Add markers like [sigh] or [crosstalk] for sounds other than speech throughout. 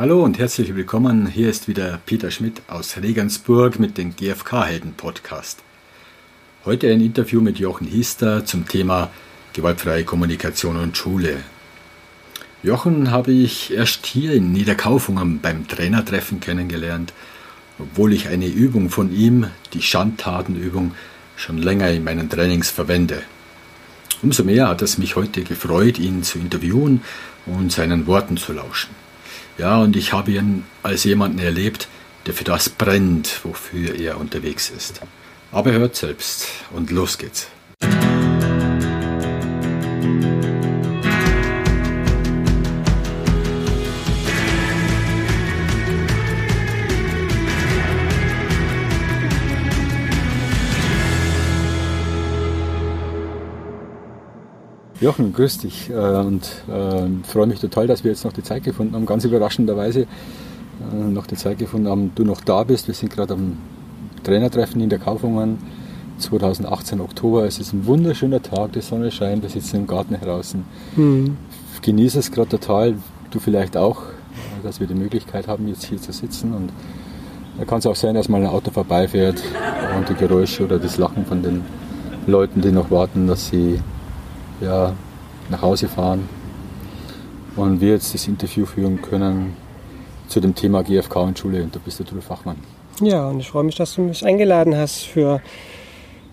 Hallo und herzlich willkommen. Hier ist wieder Peter Schmidt aus Regensburg mit dem GfK-Helden-Podcast. Heute ein Interview mit Jochen Hiester zum Thema gewaltfreie Kommunikation und Schule. Jochen habe ich erst hier in Niederkaufungen beim Trainertreffen kennengelernt, obwohl ich eine Übung von ihm, die Schandtatenübung, schon länger in meinen Trainings verwende. Umso mehr hat es mich heute gefreut, ihn zu interviewen und seinen Worten zu lauschen. Ja, und ich habe ihn als jemanden erlebt, der für das brennt, wofür er unterwegs ist. Aber hört selbst und los geht's. Jochen, grüß dich äh, und äh, freue mich total, dass wir jetzt noch die Zeit gefunden haben, ganz überraschenderweise äh, noch die Zeit gefunden haben, du noch da bist. Wir sind gerade am Trainertreffen in der Kaufungen 2018 Oktober. Es ist ein wunderschöner Tag, die Sonne scheint, wir sitzen im Garten draußen. Mhm. Genieße es gerade total, du vielleicht auch, äh, dass wir die Möglichkeit haben, jetzt hier zu sitzen. Und da kann es auch sein, dass mal ein Auto vorbeifährt und die Geräusche oder das Lachen von den Leuten, die noch warten, dass sie ja, nach Hause fahren und wir jetzt das Interview führen können zu dem Thema GFK und Schule und da bist du der Fachmann. Ja, und ich freue mich, dass du mich eingeladen hast für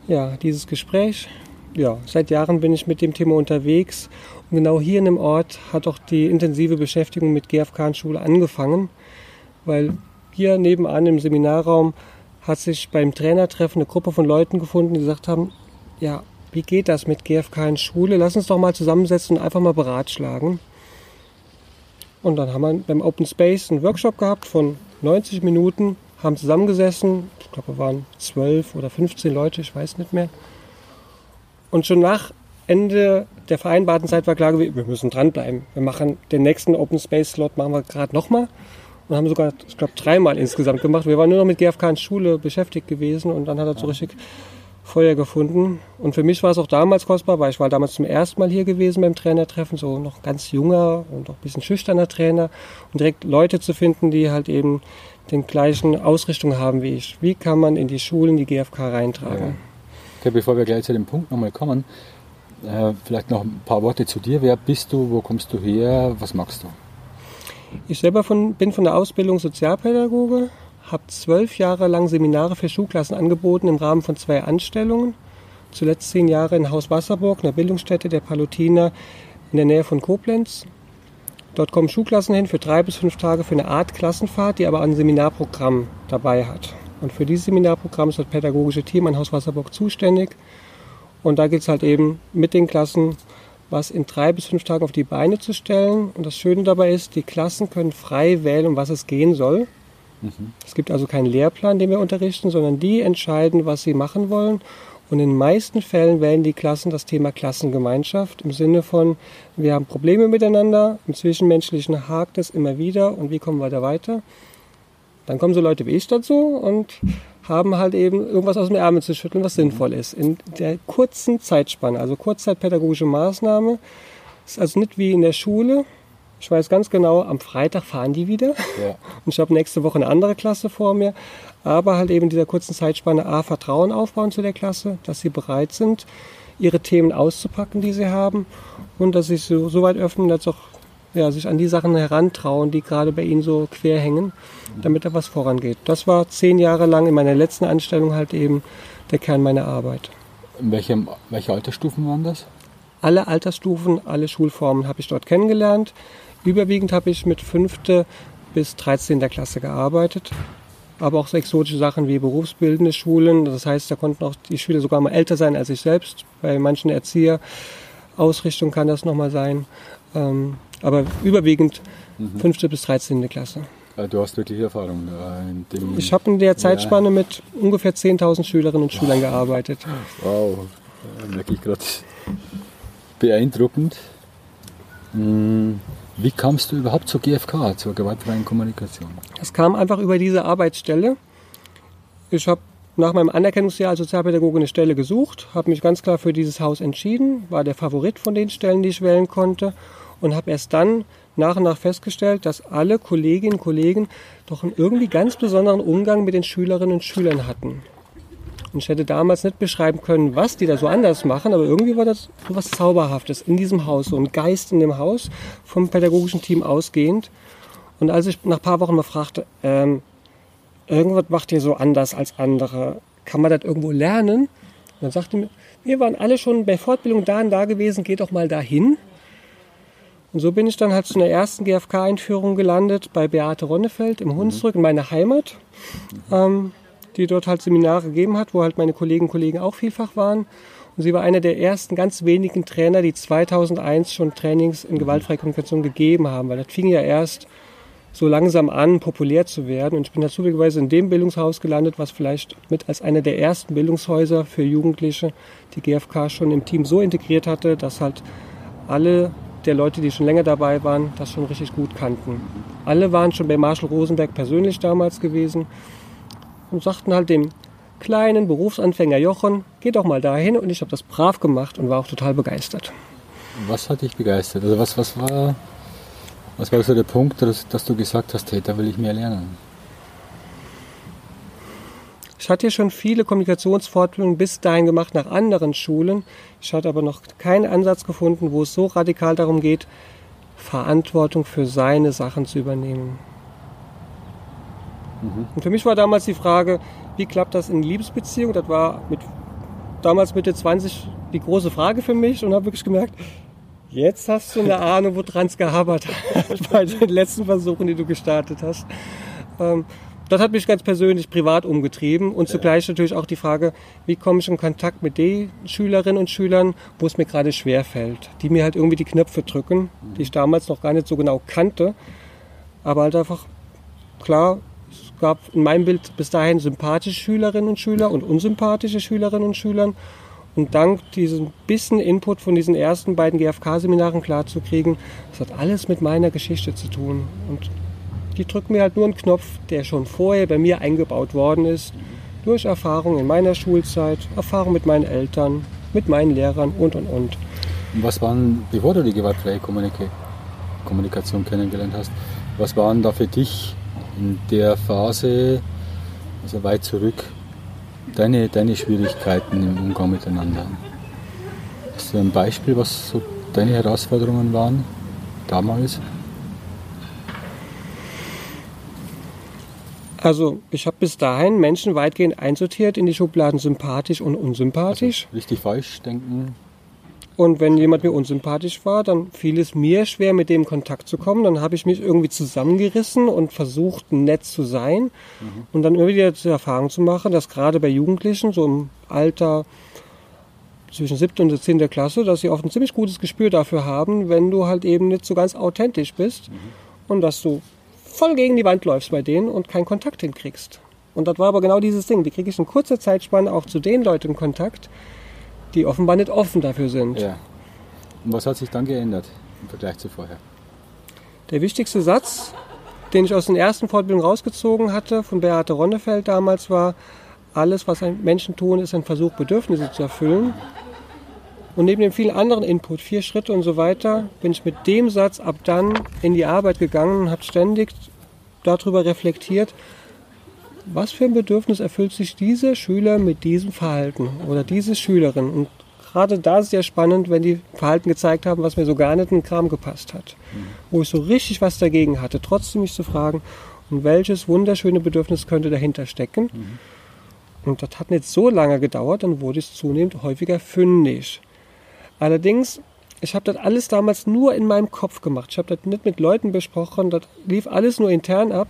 ja, dieses Gespräch. Ja, seit Jahren bin ich mit dem Thema unterwegs und genau hier in dem Ort hat auch die intensive Beschäftigung mit GFK und Schule angefangen, weil hier nebenan im Seminarraum hat sich beim Trainertreffen eine Gruppe von Leuten gefunden, die gesagt haben, ja, wie geht das mit GFK in Schule? Lass uns doch mal zusammensetzen und einfach mal beratschlagen. Und dann haben wir beim Open Space einen Workshop gehabt von 90 Minuten, haben zusammengesessen. Ich glaube, wir waren 12 oder 15 Leute, ich weiß nicht mehr. Und schon nach Ende der vereinbarten Zeit war klar, wir müssen dranbleiben. Wir machen den nächsten Open Space Slot, machen wir gerade nochmal. Und haben sogar, ich glaube, dreimal insgesamt gemacht. Wir waren nur noch mit GFK in Schule beschäftigt gewesen und dann hat er so richtig Feuer gefunden. Und für mich war es auch damals kostbar, weil ich war damals zum ersten Mal hier gewesen beim Trainertreffen, so noch ganz junger und auch ein bisschen schüchterner Trainer. Und direkt Leute zu finden, die halt eben den gleichen Ausrichtung haben wie ich. Wie kann man in die Schulen die GfK reintragen? Ja. Okay, bevor wir gleich zu dem Punkt nochmal kommen, äh, vielleicht noch ein paar Worte zu dir. Wer bist du? Wo kommst du her? Was magst du? Ich selber von, bin von der Ausbildung Sozialpädagoge, habe zwölf Jahre lang Seminare für Schulklassen angeboten im Rahmen von zwei Anstellungen. Zuletzt zehn Jahre in Haus Wasserburg, einer Bildungsstätte der Palutiner in der Nähe von Koblenz. Dort kommen Schulklassen hin für drei bis fünf Tage für eine Art Klassenfahrt, die aber ein Seminarprogramm dabei hat. Und für dieses Seminarprogramm ist das pädagogische Team an Haus Wasserburg zuständig. Und da geht es halt eben mit den Klassen, was in drei bis fünf Tagen auf die Beine zu stellen. Und das Schöne dabei ist, die Klassen können frei wählen, um was es gehen soll. Mhm. Es gibt also keinen Lehrplan, den wir unterrichten, sondern die entscheiden, was sie machen wollen. Und in den meisten Fällen wählen die Klassen das Thema Klassengemeinschaft im Sinne von, wir haben Probleme miteinander, im Zwischenmenschlichen hakt es immer wieder und wie kommen wir da weiter? Dann kommen so Leute wie ich dazu und haben halt eben irgendwas aus dem Ärmel zu schütteln, was sinnvoll ist. In der kurzen Zeitspanne, also Kurzzeitpädagogische Maßnahme, ist also nicht wie in der Schule, ich weiß ganz genau, am Freitag fahren die wieder. Ja. [laughs] Und ich habe nächste Woche eine andere Klasse vor mir. Aber halt eben in dieser kurzen Zeitspanne A, Vertrauen aufbauen zu der Klasse, dass sie bereit sind, ihre Themen auszupacken, die sie haben. Und dass sie so, so weit öffnen, dass auch ja, sich an die Sachen herantrauen, die gerade bei ihnen so quer hängen, damit da was vorangeht. Das war zehn Jahre lang in meiner letzten Anstellung halt eben der Kern meiner Arbeit. In welchem, welche Altersstufen waren das? Alle Altersstufen, alle Schulformen habe ich dort kennengelernt. Überwiegend habe ich mit 5. bis 13. Klasse gearbeitet. Aber auch so exotische Sachen wie berufsbildende Schulen. Das heißt, da konnten auch die Schüler sogar mal älter sein als ich selbst. Bei manchen Erzieherausrichtungen kann das nochmal sein. Ähm, aber überwiegend mhm. 5. bis 13. Klasse. Du hast wirklich Erfahrung äh, in dem. Ich habe in der Zeitspanne ja. mit ungefähr 10.000 Schülerinnen und Schülern gearbeitet. Wow, wirklich gerade beeindruckend. Hm. Wie kamst du überhaupt zur GfK, zur gewaltfreien Kommunikation? Es kam einfach über diese Arbeitsstelle. Ich habe nach meinem Anerkennungsjahr als Sozialpädagoge eine Stelle gesucht, habe mich ganz klar für dieses Haus entschieden, war der Favorit von den Stellen, die ich wählen konnte und habe erst dann nach und nach festgestellt, dass alle Kolleginnen und Kollegen doch einen irgendwie ganz besonderen Umgang mit den Schülerinnen und Schülern hatten. Und ich hätte damals nicht beschreiben können, was die da so anders machen, aber irgendwie war das so was Zauberhaftes in diesem Haus, so ein Geist in dem Haus vom pädagogischen Team ausgehend. Und als ich nach ein paar Wochen mal fragte, ähm, irgendwas macht ihr so anders als andere, kann man das irgendwo lernen? Und dann sagte mir, wir waren alle schon bei Fortbildung da und da gewesen, geht doch mal dahin. Und so bin ich dann halt zu einer ersten GfK-Einführung gelandet bei Beate Ronnefeld im Hunsrück in meiner Heimat, ähm, die dort halt Seminare gegeben hat, wo halt meine Kolleginnen und Kollegen auch vielfach waren. Und sie war einer der ersten ganz wenigen Trainer, die 2001 schon Trainings in gewaltfreie Kommunikation gegeben haben, weil das fing ja erst so langsam an, populär zu werden. Und ich bin da zufälligerweise in dem Bildungshaus gelandet, was vielleicht mit als einer der ersten Bildungshäuser für Jugendliche die GfK schon im Team so integriert hatte, dass halt alle der Leute, die schon länger dabei waren, das schon richtig gut kannten. Alle waren schon bei Marshall Rosenberg persönlich damals gewesen und sagten halt dem kleinen Berufsanfänger Jochen, geh doch mal dahin und ich habe das brav gemacht und war auch total begeistert. Was hat dich begeistert? Also was, was war was war so der Punkt, dass, dass du gesagt hast, hey, da will ich mehr lernen? Ich hatte schon viele Kommunikationsfortbildungen bis dahin gemacht nach anderen Schulen. Ich hatte aber noch keinen Ansatz gefunden, wo es so radikal darum geht, Verantwortung für seine Sachen zu übernehmen. Mhm. Und für mich war damals die Frage, wie klappt das in Liebesbeziehung? Das war mit damals Mitte 20 die große Frage für mich und habe wirklich gemerkt, Jetzt hast du eine [laughs] Ahnung, woran es gehabert hat [laughs] bei den letzten Versuchen, die du gestartet hast. Ähm, das hat mich ganz persönlich privat umgetrieben und zugleich natürlich auch die Frage, wie komme ich in Kontakt mit den Schülerinnen und Schülern, wo es mir gerade schwer fällt, die mir halt irgendwie die Knöpfe drücken, die ich damals noch gar nicht so genau kannte, aber halt einfach klar, gab in meinem Bild bis dahin sympathische Schülerinnen und Schüler und unsympathische Schülerinnen und Schüler und dank diesem bisschen Input von diesen ersten beiden GFK-Seminaren klarzukriegen, das hat alles mit meiner Geschichte zu tun. Und die drücken mir halt nur einen Knopf, der schon vorher bei mir eingebaut worden ist, durch Erfahrung in meiner Schulzeit, Erfahrung mit meinen Eltern, mit meinen Lehrern und und und. Und was waren, bevor du die gewaltfreie Kommunikation kennengelernt hast, was waren da für dich in der Phase, also weit zurück, deine, deine Schwierigkeiten im Umgang miteinander? Hast du ein Beispiel, was so deine Herausforderungen waren damals? Also ich habe bis dahin Menschen weitgehend einsortiert in die Schubladen sympathisch und unsympathisch. Also richtig falsch denken. Und wenn jemand mir unsympathisch war, dann fiel es mir schwer, mit dem in Kontakt zu kommen. Dann habe ich mich irgendwie zusammengerissen und versucht, nett zu sein. Mhm. Und dann immer wieder die Erfahrung zu machen, dass gerade bei Jugendlichen, so im Alter zwischen siebten und zehnter Klasse, dass sie oft ein ziemlich gutes Gespür dafür haben, wenn du halt eben nicht so ganz authentisch bist mhm. und dass du voll gegen die Wand läufst bei denen und keinen Kontakt hinkriegst. Und das war aber genau dieses Ding. Wie kriege ich in kurzer Zeitspanne auch zu den Leuten Kontakt, die offenbar nicht offen dafür sind. Ja. Und was hat sich dann geändert im Vergleich zu vorher? Der wichtigste Satz, den ich aus den ersten Fortbildungen rausgezogen hatte, von Beate Ronnefeld damals, war, alles, was Menschen tun, ist ein Versuch, Bedürfnisse zu erfüllen. Und neben dem vielen anderen Input, vier Schritte und so weiter, bin ich mit dem Satz ab dann in die Arbeit gegangen und habe ständig darüber reflektiert, was für ein Bedürfnis erfüllt sich dieser Schüler mit diesem Verhalten oder diese Schülerin. Und gerade da ist es ja spannend, wenn die Verhalten gezeigt haben, was mir so gar nicht in den Kram gepasst hat. Mhm. Wo ich so richtig was dagegen hatte, trotzdem mich zu fragen, und welches wunderschöne Bedürfnis könnte dahinter stecken. Mhm. Und das hat nicht so lange gedauert, dann wurde es zunehmend häufiger fündig. Allerdings, ich habe das alles damals nur in meinem Kopf gemacht. Ich habe das nicht mit Leuten besprochen, das lief alles nur intern ab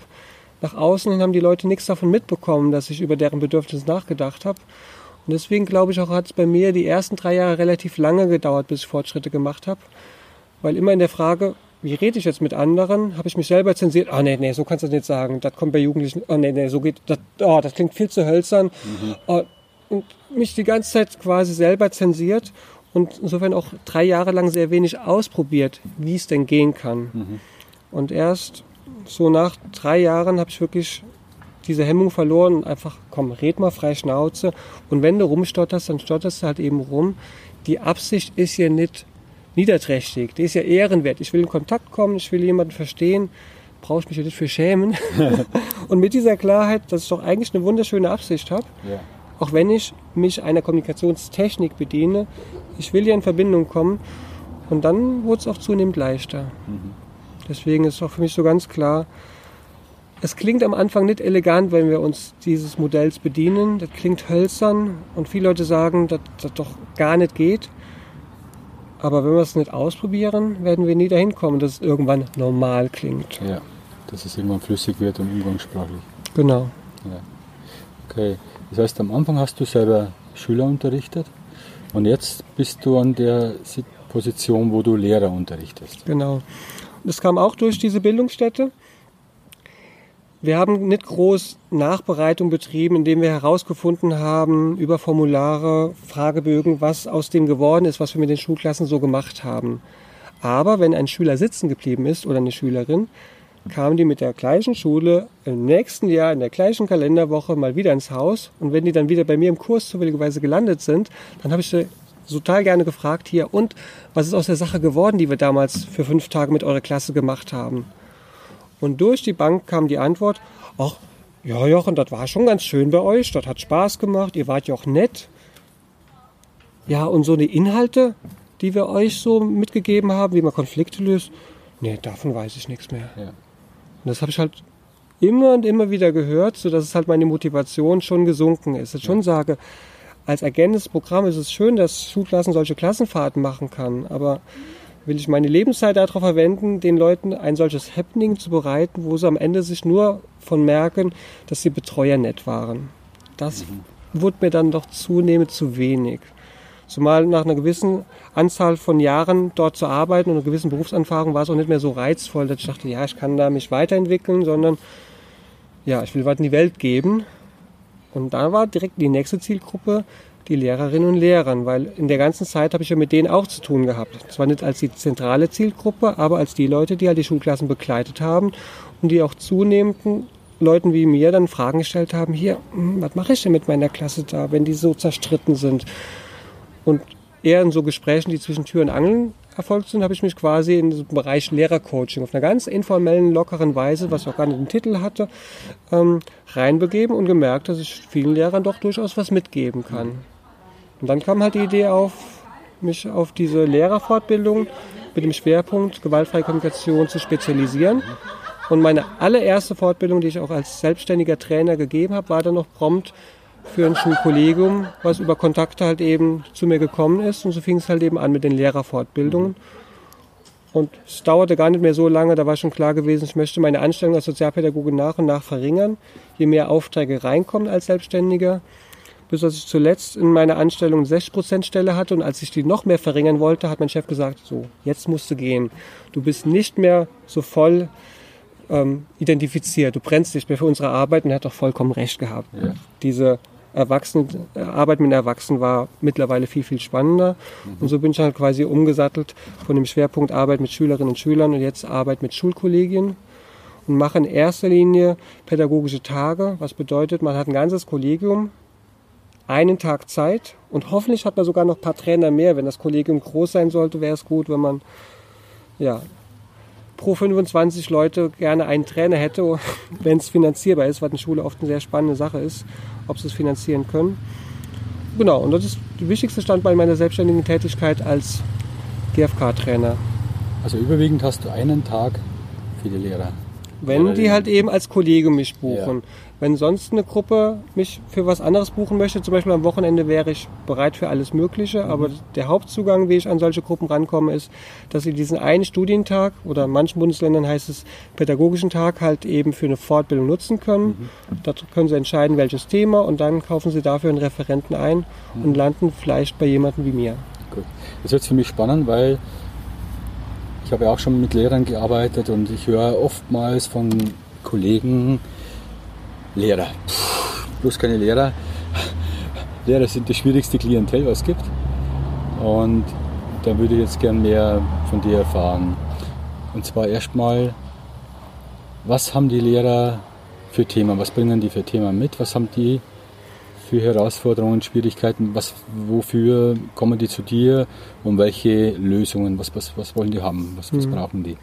nach außen hin haben die Leute nichts davon mitbekommen, dass ich über deren Bedürfnisse nachgedacht habe. Und deswegen glaube ich auch, hat es bei mir die ersten drei Jahre relativ lange gedauert, bis ich Fortschritte gemacht habe. Weil immer in der Frage, wie rede ich jetzt mit anderen, habe ich mich selber zensiert. Oh nee, nee, so kannst du das nicht sagen. Das kommt bei Jugendlichen. Oh nee, nee, so geht das. Oh, das klingt viel zu hölzern. Mhm. Oh, und mich die ganze Zeit quasi selber zensiert und insofern auch drei Jahre lang sehr wenig ausprobiert, wie es denn gehen kann. Mhm. Und erst so nach drei Jahren habe ich wirklich diese Hemmung verloren und einfach, komm, red mal frei Schnauze. Und wenn du rumstotterst, dann stotterst du halt eben rum. Die Absicht ist ja nicht, niederträchtig, der ist ja ehrenwert. Ich will in Kontakt kommen, ich will jemanden verstehen, brauche ich mich ja nicht für schämen. [laughs] und mit dieser Klarheit, dass ich doch eigentlich eine wunderschöne Absicht habe, Ja. auch wenn ich mich einer Kommunikationstechnik bediene, ich will ja in Verbindung kommen und dann wurde es auch zunehmend leichter. Deswegen ist auch für mich so ganz klar, es klingt am Anfang nicht elegant, wenn wir uns dieses Modells bedienen. Das klingt hölzern und viele Leute sagen, dass das doch gar nicht geht. Aber wenn wir es nicht ausprobieren, werden wir nie dahin kommen, dass es irgendwann normal klingt. ja. Dass es irgendwann flüssig wird und umgangssprachlich. Genau. Ja. Okay. Das heißt, am Anfang hast du selber Schüler unterrichtet und jetzt bist du an der Si- Position, wo du Lehrer unterrichtest. Genau. Das kam auch durch diese Bildungsstätte. Wir haben nicht groß Nachbereitung betrieben, indem wir herausgefunden haben über Formulare, Fragebögen, was aus dem geworden ist, was wir mit den Schulklassen so gemacht haben. Aber wenn ein Schüler sitzen geblieben ist oder eine Schülerin, kamen die mit der gleichen Schule im nächsten Jahr in der gleichen Kalenderwoche mal wieder ins Haus. Und wenn die dann wieder bei mir im Kurs zufälligerweise gelandet sind, dann habe ich sie total gerne gefragt hier, und was ist aus der Sache geworden, die wir damals für fünf Tage mit eurer Klasse gemacht haben? Und durch die Bank kam die Antwort, ach, ja Jochen, das war schon ganz schön bei euch, das hat Spaß gemacht, ihr wart ja auch nett. Ja, und so die Inhalte, die wir euch so mitgegeben haben, wie man Konflikte löst, nee, davon weiß ich nichts mehr. Ja. Und das habe ich halt immer und immer wieder gehört, sodass es halt meine Motivation schon gesunken ist. Ich schon sage, als ergänzendes Programm ist es schön, dass Schulklassen solche Klassenfahrten machen kann, aber will ich meine Lebenszeit darauf verwenden, den Leuten ein solches Happening zu bereiten, wo sie am Ende sich nur von merken, dass die Betreuer nett waren. Das wurde mir dann doch zunehmend zu wenig. Zumal nach einer gewissen Anzahl von Jahren dort zu arbeiten und einer gewissen Berufserfahrung war es auch nicht mehr so reizvoll, dass ich dachte, ja, ich kann da mich weiterentwickeln, sondern ja, ich will was in die Welt geben. Und da war direkt die nächste Zielgruppe die Lehrerinnen und Lehrer, weil in der ganzen Zeit habe ich ja mit denen auch zu tun gehabt. Zwar nicht als die zentrale Zielgruppe, aber als die Leute, die halt die Schulklassen begleitet haben und die auch zunehmenden Leuten wie mir dann Fragen gestellt haben, hier, hm, was mache ich denn mit meiner Klasse da, wenn die so zerstritten sind? Und eher in so Gesprächen, die zwischen Tür und Angeln erfolgt sind, habe ich mich quasi in den Bereich Lehrercoaching auf einer ganz informellen, lockeren Weise, was auch gar nicht den Titel hatte, ähm, reinbegeben und gemerkt, dass ich vielen Lehrern doch durchaus was mitgeben kann. Und dann kam halt die Idee auf, mich auf diese Lehrerfortbildung mit dem Schwerpunkt gewaltfreie Kommunikation zu spezialisieren. Und meine allererste Fortbildung, die ich auch als selbstständiger Trainer gegeben habe, war dann noch prompt für ein Schulkollegium, was über Kontakte halt eben zu mir gekommen ist. Und so fing es halt eben an mit den Lehrerfortbildungen. Und es dauerte gar nicht mehr so lange, da war schon klar gewesen, ich möchte meine Anstellung als Sozialpädagoge nach und nach verringern, je mehr Aufträge reinkommen als Selbstständiger. Bis dass ich zuletzt in meiner Anstellung eine 60% Stelle hatte und als ich die noch mehr verringern wollte, hat mein Chef gesagt, so, jetzt musst du gehen. Du bist nicht mehr so voll ähm, identifiziert, du brennst nicht mehr für unsere Arbeit und er hat doch vollkommen recht gehabt. Ja. Diese Erwachsenen, äh, Arbeit mit Erwachsenen war mittlerweile viel, viel spannender. Und so bin ich halt quasi umgesattelt von dem Schwerpunkt Arbeit mit Schülerinnen und Schülern und jetzt Arbeit mit Schulkollegien und mache in erster Linie pädagogische Tage, was bedeutet, man hat ein ganzes Kollegium, einen Tag Zeit und hoffentlich hat man sogar noch ein paar Trainer mehr. Wenn das Kollegium groß sein sollte, wäre es gut, wenn man ja, pro 25 Leute gerne einen Trainer hätte, [laughs] wenn es finanzierbar ist, was in Schule oft eine sehr spannende Sache ist, ob sie es finanzieren können. Genau, und das ist der wichtigste Standbein meiner selbstständigen Tätigkeit als GFK-Trainer. Also überwiegend hast du einen Tag für die Lehrer. Wenn Ja, die ja. halt eben als Kollege mich buchen. Wenn sonst eine Gruppe mich für was anderes buchen möchte, zum Beispiel am Wochenende wäre ich bereit für alles Mögliche, Mhm. aber der Hauptzugang, wie ich an solche Gruppen rankomme, ist, dass sie diesen einen Studientag oder in manchen Bundesländern heißt es pädagogischen Tag halt eben für eine Fortbildung nutzen können. Mhm. Da können sie entscheiden, welches Thema und dann kaufen sie dafür einen Referenten ein Mhm. und landen vielleicht bei jemandem wie mir. Gut. Das wird für mich spannend, weil ich habe ja auch schon mit Lehrern gearbeitet und ich höre oftmals von Kollegen, Lehrer, Puh, bloß keine Lehrer. Lehrer sind das schwierigste Klientel, was es gibt. Und da würde ich jetzt gern mehr von dir erfahren. Und zwar erstmal, was haben die Lehrer für Themen? Was bringen die für Themen mit? Was haben die für Herausforderungen, Schwierigkeiten? Was, wofür kommen die zu dir und welche Lösungen? Was, was, was wollen die haben? Was, was mhm. brauchen die?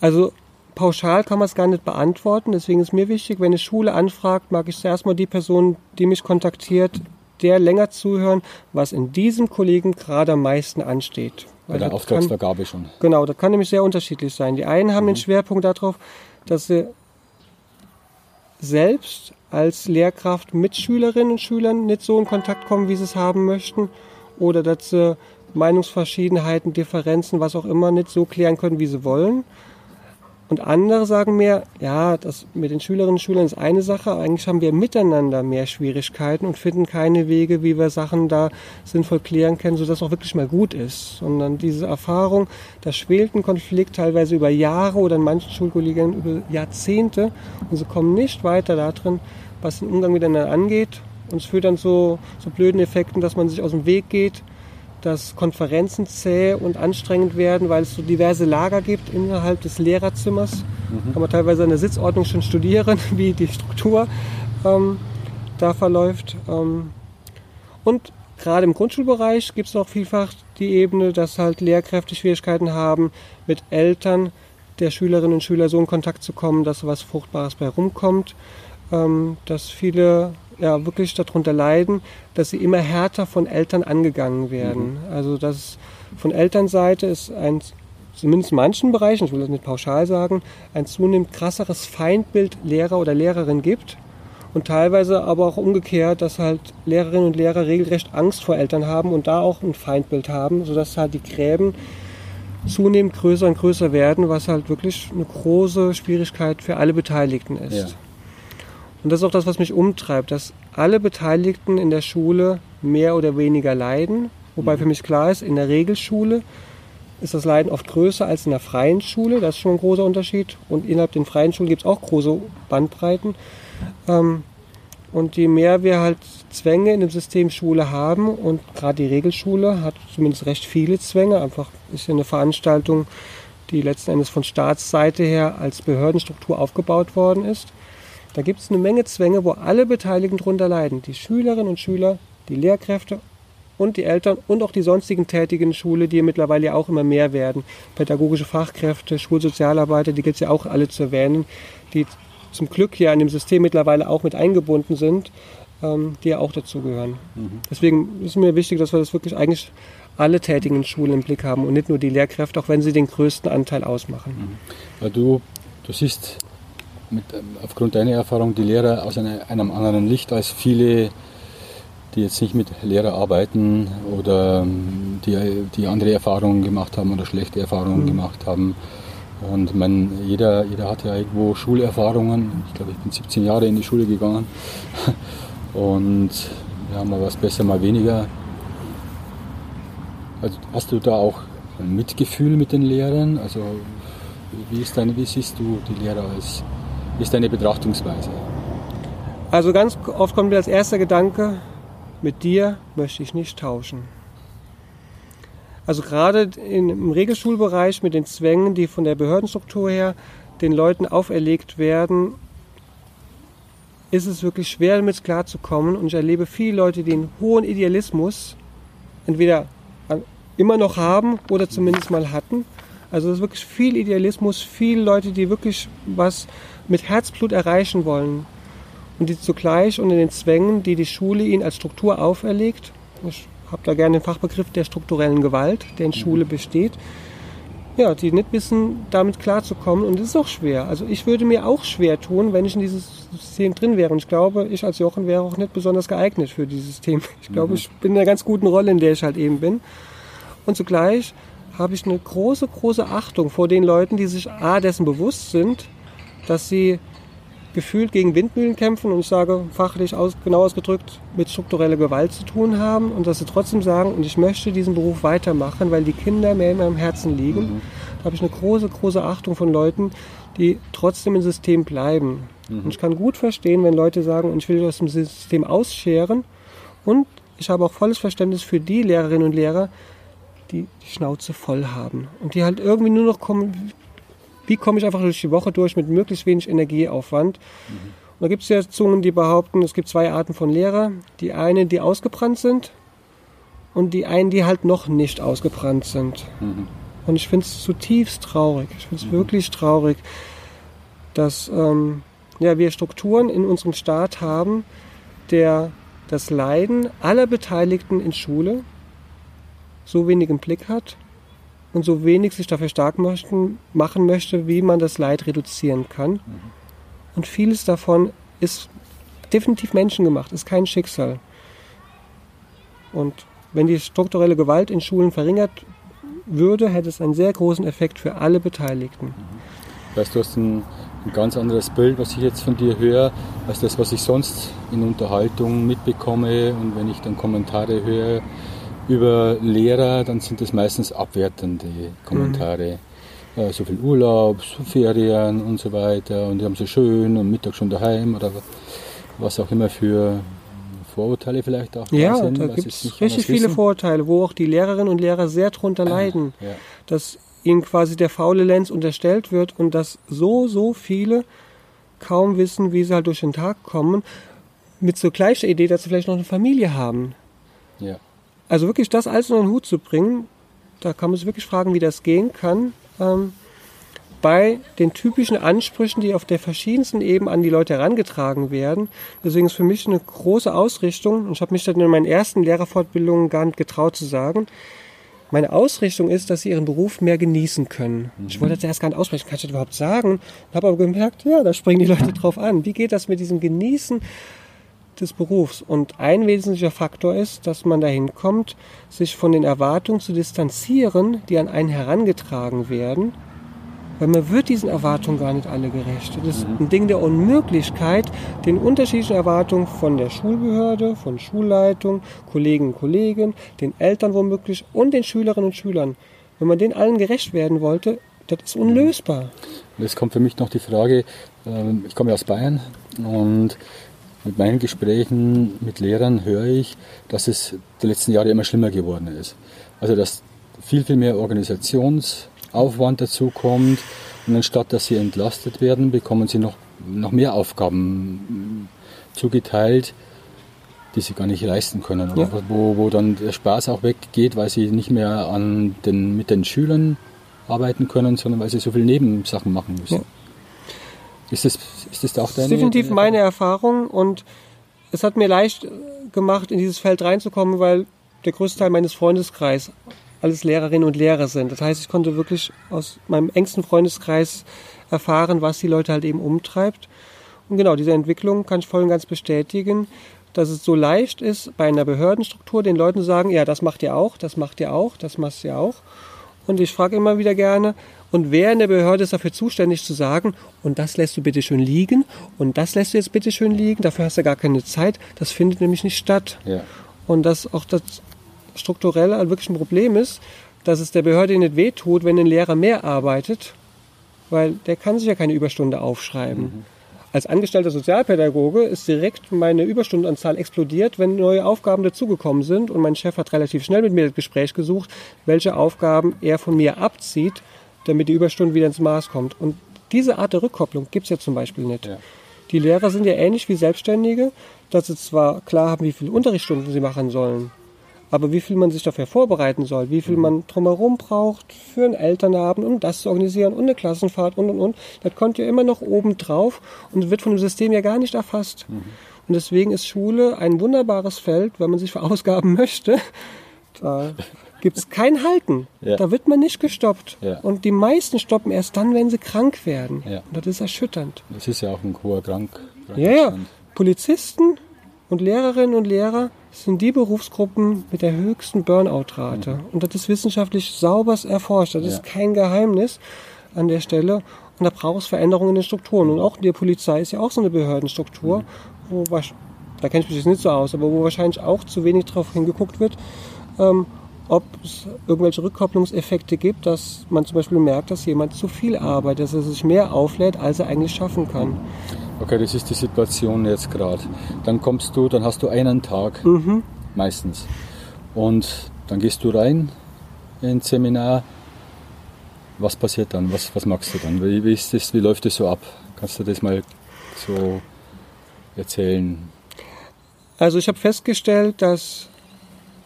Also pauschal kann man es gar nicht beantworten. Deswegen ist mir wichtig, wenn eine Schule anfragt, mag ich zuerst mal die Person, die mich kontaktiert, der länger zuhören, was in diesem Kollegen gerade am meisten ansteht. Bei der Auftragsvergabe kann, schon. Genau, das kann nämlich sehr unterschiedlich sein. Die einen haben mhm. den Schwerpunkt darauf, dass sie selbst als Lehrkraft mit Schülerinnen und Schülern nicht so in Kontakt kommen, wie sie es haben möchten. Oder dass sie Meinungsverschiedenheiten, Differenzen, was auch immer, nicht so klären können, wie sie wollen. Und andere sagen mir, ja, das mit den Schülerinnen und Schülern ist eine Sache, eigentlich haben wir miteinander mehr Schwierigkeiten und finden keine Wege, wie wir Sachen da sinnvoll klären können, sodass es auch wirklich mal gut ist. Sondern diese Erfahrung, da schwelt ein Konflikt teilweise über Jahre oder in manchen Schulkolleginnen über Jahrzehnte und sie kommen nicht weiter darin, was den Umgang miteinander angeht. Und es führt dann so, so blöden Effekten, dass man sich aus dem Weg geht, dass Konferenzen zäh und anstrengend werden, weil es so diverse Lager gibt innerhalb des Lehrerzimmers. Mhm. Kann man teilweise in der Sitzordnung schon studieren, [laughs] wie die Struktur ähm, da verläuft. Ähm, und gerade im Grundschulbereich gibt es auch vielfach die Ebene, dass halt Lehrkräfte Schwierigkeiten haben, mit Eltern der Schülerinnen und Schüler so in Kontakt zu kommen, dass was Fruchtbares bei rumkommt. Ähm, dass viele ja wirklich darunter leiden, dass sie immer härter von Eltern angegangen werden. Mhm. Also dass von Elternseite ist ein, zumindest in manchen Bereichen, ich will das nicht pauschal sagen, ein zunehmend krasseres Feindbild Lehrer oder Lehrerin gibt. Und teilweise aber auch umgekehrt, dass halt Lehrerinnen und Lehrer regelrecht Angst vor Eltern haben und da auch ein Feindbild haben, sodass halt die Gräben zunehmend größer und größer werden, was halt wirklich eine große Schwierigkeit für alle Beteiligten ist. Ja. Und das ist auch das, was mich umtreibt, dass alle Beteiligten in der Schule mehr oder weniger leiden. Wobei mhm. für mich klar ist, in der Regelschule ist das Leiden oft größer als in der freien Schule. Das ist schon ein großer Unterschied. Und innerhalb den freien Schulen gibt es auch große Bandbreiten. Ähm, und je mehr wir halt Zwänge in dem System Schule haben, und gerade die Regelschule hat zumindest recht viele Zwänge, einfach ist ja eine Veranstaltung, die letzten Endes von Staatsseite her als Behördenstruktur aufgebaut worden ist, da gibt es eine Menge Zwänge, wo alle Beteiligten darunter leiden. Die Schülerinnen und Schüler, die Lehrkräfte und die Eltern und auch die sonstigen Tätigen in Schule, die mittlerweile ja auch immer mehr werden. Pädagogische Fachkräfte, Schulsozialarbeiter, die gilt es ja auch alle zu erwähnen, die zum Glück ja in dem System mittlerweile auch mit eingebunden sind, ähm, die ja auch dazugehören. Mhm. Deswegen ist mir wichtig, dass wir das wirklich eigentlich alle Tätigen in Schulen im Blick haben und nicht nur die Lehrkräfte, auch wenn sie den größten Anteil ausmachen. Mhm. Du, du siehst mit, ähm, aufgrund deiner Erfahrung die Lehrer aus einer, einem anderen Licht als viele, die jetzt nicht mit Lehrer arbeiten oder ähm, die, die andere Erfahrungen gemacht haben oder schlechte Erfahrungen mhm. gemacht haben. Und man, jeder, jeder hat ja irgendwo Schulerfahrungen. Ich glaube, ich bin 17 Jahre in die Schule gegangen. [laughs] Und ja, mal was besser, mal weniger. Also hast du da auch ein Mitgefühl mit den Lehrern? Also wie, ist deine, wie siehst du die Lehrer als ist deine Betrachtungsweise? Also ganz oft kommt mir als erster Gedanke, mit dir möchte ich nicht tauschen. Also gerade im Regelschulbereich mit den Zwängen, die von der Behördenstruktur her den Leuten auferlegt werden, ist es wirklich schwer damit klarzukommen. Und ich erlebe viele Leute, die einen hohen Idealismus entweder immer noch haben oder zumindest mal hatten. Also es ist wirklich viel Idealismus, viele Leute, die wirklich was mit Herzblut erreichen wollen und die zugleich unter den Zwängen, die die Schule ihnen als Struktur auferlegt, ich habe da gerne den Fachbegriff der strukturellen Gewalt, der in mhm. Schule besteht, ja, die nicht wissen, damit klarzukommen und es ist auch schwer. Also ich würde mir auch schwer tun, wenn ich in dieses System drin wäre und ich glaube, ich als Jochen wäre auch nicht besonders geeignet für dieses System. [laughs] Ich glaube, mhm. ich bin in einer ganz guten Rolle, in der ich halt eben bin. Und zugleich habe ich eine große, große Achtung vor den Leuten, die sich A, dessen bewusst sind, dass sie gefühlt gegen Windmühlen kämpfen und ich sage fachlich aus, genau ausgedrückt mit struktureller Gewalt zu tun haben und dass sie trotzdem sagen, und ich möchte diesen Beruf weitermachen, weil die Kinder mehr in meinem Herzen liegen. Mhm. Da habe ich eine große, große Achtung von Leuten, die trotzdem im System bleiben. Mhm. Und ich kann gut verstehen, wenn Leute sagen, und ich will aus dem System ausscheren. Und ich habe auch volles Verständnis für die Lehrerinnen und Lehrer, die die Schnauze voll haben und die halt irgendwie nur noch kommen, wie komme ich einfach durch die Woche durch mit möglichst wenig Energieaufwand. Mhm. da gibt es ja Zungen, die behaupten, es gibt zwei Arten von Lehrer. Die eine, die ausgebrannt sind und die einen, die halt noch nicht ausgebrannt sind. Mhm. Und ich finde es zutiefst traurig. Ich finde es mhm. wirklich traurig, dass ähm, ja, wir Strukturen in unserem Staat haben, der das Leiden aller Beteiligten in Schule so wenig im Blick hat und so wenig sich dafür stark möchten, machen möchte, wie man das Leid reduzieren kann. Mhm. Und vieles davon ist definitiv menschengemacht, ist kein Schicksal. Und wenn die strukturelle Gewalt in Schulen verringert würde, hätte es einen sehr großen Effekt für alle Beteiligten. Mhm. Weißt du, hast ein, ein ganz anderes Bild, was ich jetzt von dir höre, als das, was ich sonst in Unterhaltung mitbekomme und wenn ich dann Kommentare höre über Lehrer, dann sind das meistens abwertende Kommentare. Mhm äh, so viel Urlaub, so Ferien und so weiter und die haben so schön und Mittag schon daheim oder was auch immer für Vorurteile vielleicht auch ja, da sind. Ja, da gibt es richtig viele wissen. Vorurteile, wo auch die Lehrerinnen und Lehrer sehr drunter ah, leiden, ja. dass ihnen quasi der faule Lenz unterstellt wird und dass so, so viele kaum wissen, wie sie halt durch den Tag kommen, mit so gleicher Idee, dass sie vielleicht noch eine Familie haben. Ja. Also wirklich das alles in den Hut zu bringen, da kann man sich wirklich fragen, wie das gehen kann ähm, bei den typischen Ansprüchen, die auf der verschiedensten Ebene an die Leute herangetragen werden. Deswegen ist für mich eine große Ausrichtung, und ich habe mich dann in meinen ersten Lehrerfortbildungen gar nicht getraut zu sagen, meine Ausrichtung ist, dass sie ihren Beruf mehr genießen können. Mhm. Ich wollte das erst gar nicht aussprechen, kann ich das überhaupt sagen? Habe aber gemerkt, ja, da springen die Leute drauf an. Wie geht das mit diesem Genießen des Berufs? Und ein wesentlicher Faktor ist, dass man dahin kommt, sich von den Erwartungen zu distanzieren, die an einen herangetragen werden weil man wird diesen Erwartungen gar nicht alle gerecht. Das ist mhm. ein Ding der Unmöglichkeit, den unterschiedlichen Erwartungen von der Schulbehörde, von Schulleitung, Kollegen und Kollegen, den Eltern womöglich und den Schülerinnen und Schülern. Wenn man den allen gerecht werden wollte, das ist unlösbar. Es kommt für mich noch die Frage, ähm, ich komme aus Bayern und mit meinen Gesprächen mit Lehrern höre ich, dass es die letzten Jahre immer schlimmer geworden ist. Also dass viel, viel mehr Organisations- Aufwand dazu kommt. Und anstatt dass sie entlastet werden, bekommen sie noch, noch mehr Aufgaben zugeteilt, die sie gar nicht leisten können. Ja. Wo, wo dann der Spaß auch weggeht, weil sie nicht mehr an den, mit den Schülern arbeiten können, sondern weil sie so viele Nebensachen machen müssen. Ja. Ist, das, ist das auch deine? Das ist definitiv meine Erfahrung und es hat mir leicht gemacht, in dieses Feld reinzukommen, weil der größte Teil meines Freundeskreises alles Lehrerinnen und Lehrer sind. Das heißt, ich konnte wirklich aus meinem engsten Freundeskreis erfahren, was die Leute halt eben umtreibt. Und genau, diese Entwicklung kann ich voll und ganz bestätigen, dass es so leicht ist, bei einer Behördenstruktur den Leuten zu sagen, ja, das macht ihr auch, das macht ihr auch, das machst ihr auch. Und ich frage immer wieder gerne, und wer in der Behörde ist dafür zuständig zu sagen, und das lässt du bitte schön liegen, und das lässt du jetzt bitte schön liegen, dafür hast du gar keine Zeit, das findet nämlich nicht statt. Ja. Und das auch das strukturell wirklich ein Problem ist, dass es der Behörde nicht wehtut, wenn ein Lehrer mehr arbeitet, weil der kann sich ja keine Überstunde aufschreiben. Mhm. Als angestellter Sozialpädagoge ist direkt meine Überstundenanzahl explodiert, wenn neue Aufgaben dazugekommen sind und mein Chef hat relativ schnell mit mir das Gespräch gesucht, welche Aufgaben er von mir abzieht, damit die Überstunde wieder ins Maß kommt. Und diese Art der Rückkopplung gibt es ja zum Beispiel nicht. Ja. Die Lehrer sind ja ähnlich wie Selbstständige, dass sie zwar klar haben, wie viele Unterrichtsstunden sie machen sollen, aber wie viel man sich dafür vorbereiten soll, wie viel mhm. man drumherum braucht für einen Elternabend, um das zu organisieren und eine Klassenfahrt und und und, das kommt ja immer noch oben drauf und wird von dem System ja gar nicht erfasst. Mhm. Und deswegen ist Schule ein wunderbares Feld, wenn man sich verausgaben [laughs] möchte. Da [laughs] gibt es kein Halten. Ja. Da wird man nicht gestoppt. Ja. Und die meisten stoppen erst dann, wenn sie krank werden. Ja. Und das ist erschütternd. Das ist ja auch ein hoher Krank. Ja, ja. Polizisten und Lehrerinnen und Lehrer sind die Berufsgruppen mit der höchsten Burnout-Rate. Mhm. Und das ist wissenschaftlich sauber erforscht. Das ist kein Geheimnis an der Stelle. Und da braucht es Veränderungen in den Strukturen. Und auch die Polizei ist ja auch so eine Behördenstruktur, mhm. wo da kenne ich mich jetzt nicht so aus, aber wo wahrscheinlich auch zu wenig darauf hingeguckt wird, ähm, ob es irgendwelche Rückkopplungseffekte gibt, dass man zum Beispiel merkt, dass jemand zu viel arbeitet, dass er sich mehr auflädt, als er eigentlich schaffen kann. Okay, das ist die Situation jetzt gerade. Dann kommst du, dann hast du einen Tag mhm. meistens. Und dann gehst du rein ins Seminar. Was passiert dann? Was, was machst du dann? Wie, wie, ist das, wie läuft das so ab? Kannst du das mal so erzählen? Also ich habe festgestellt, dass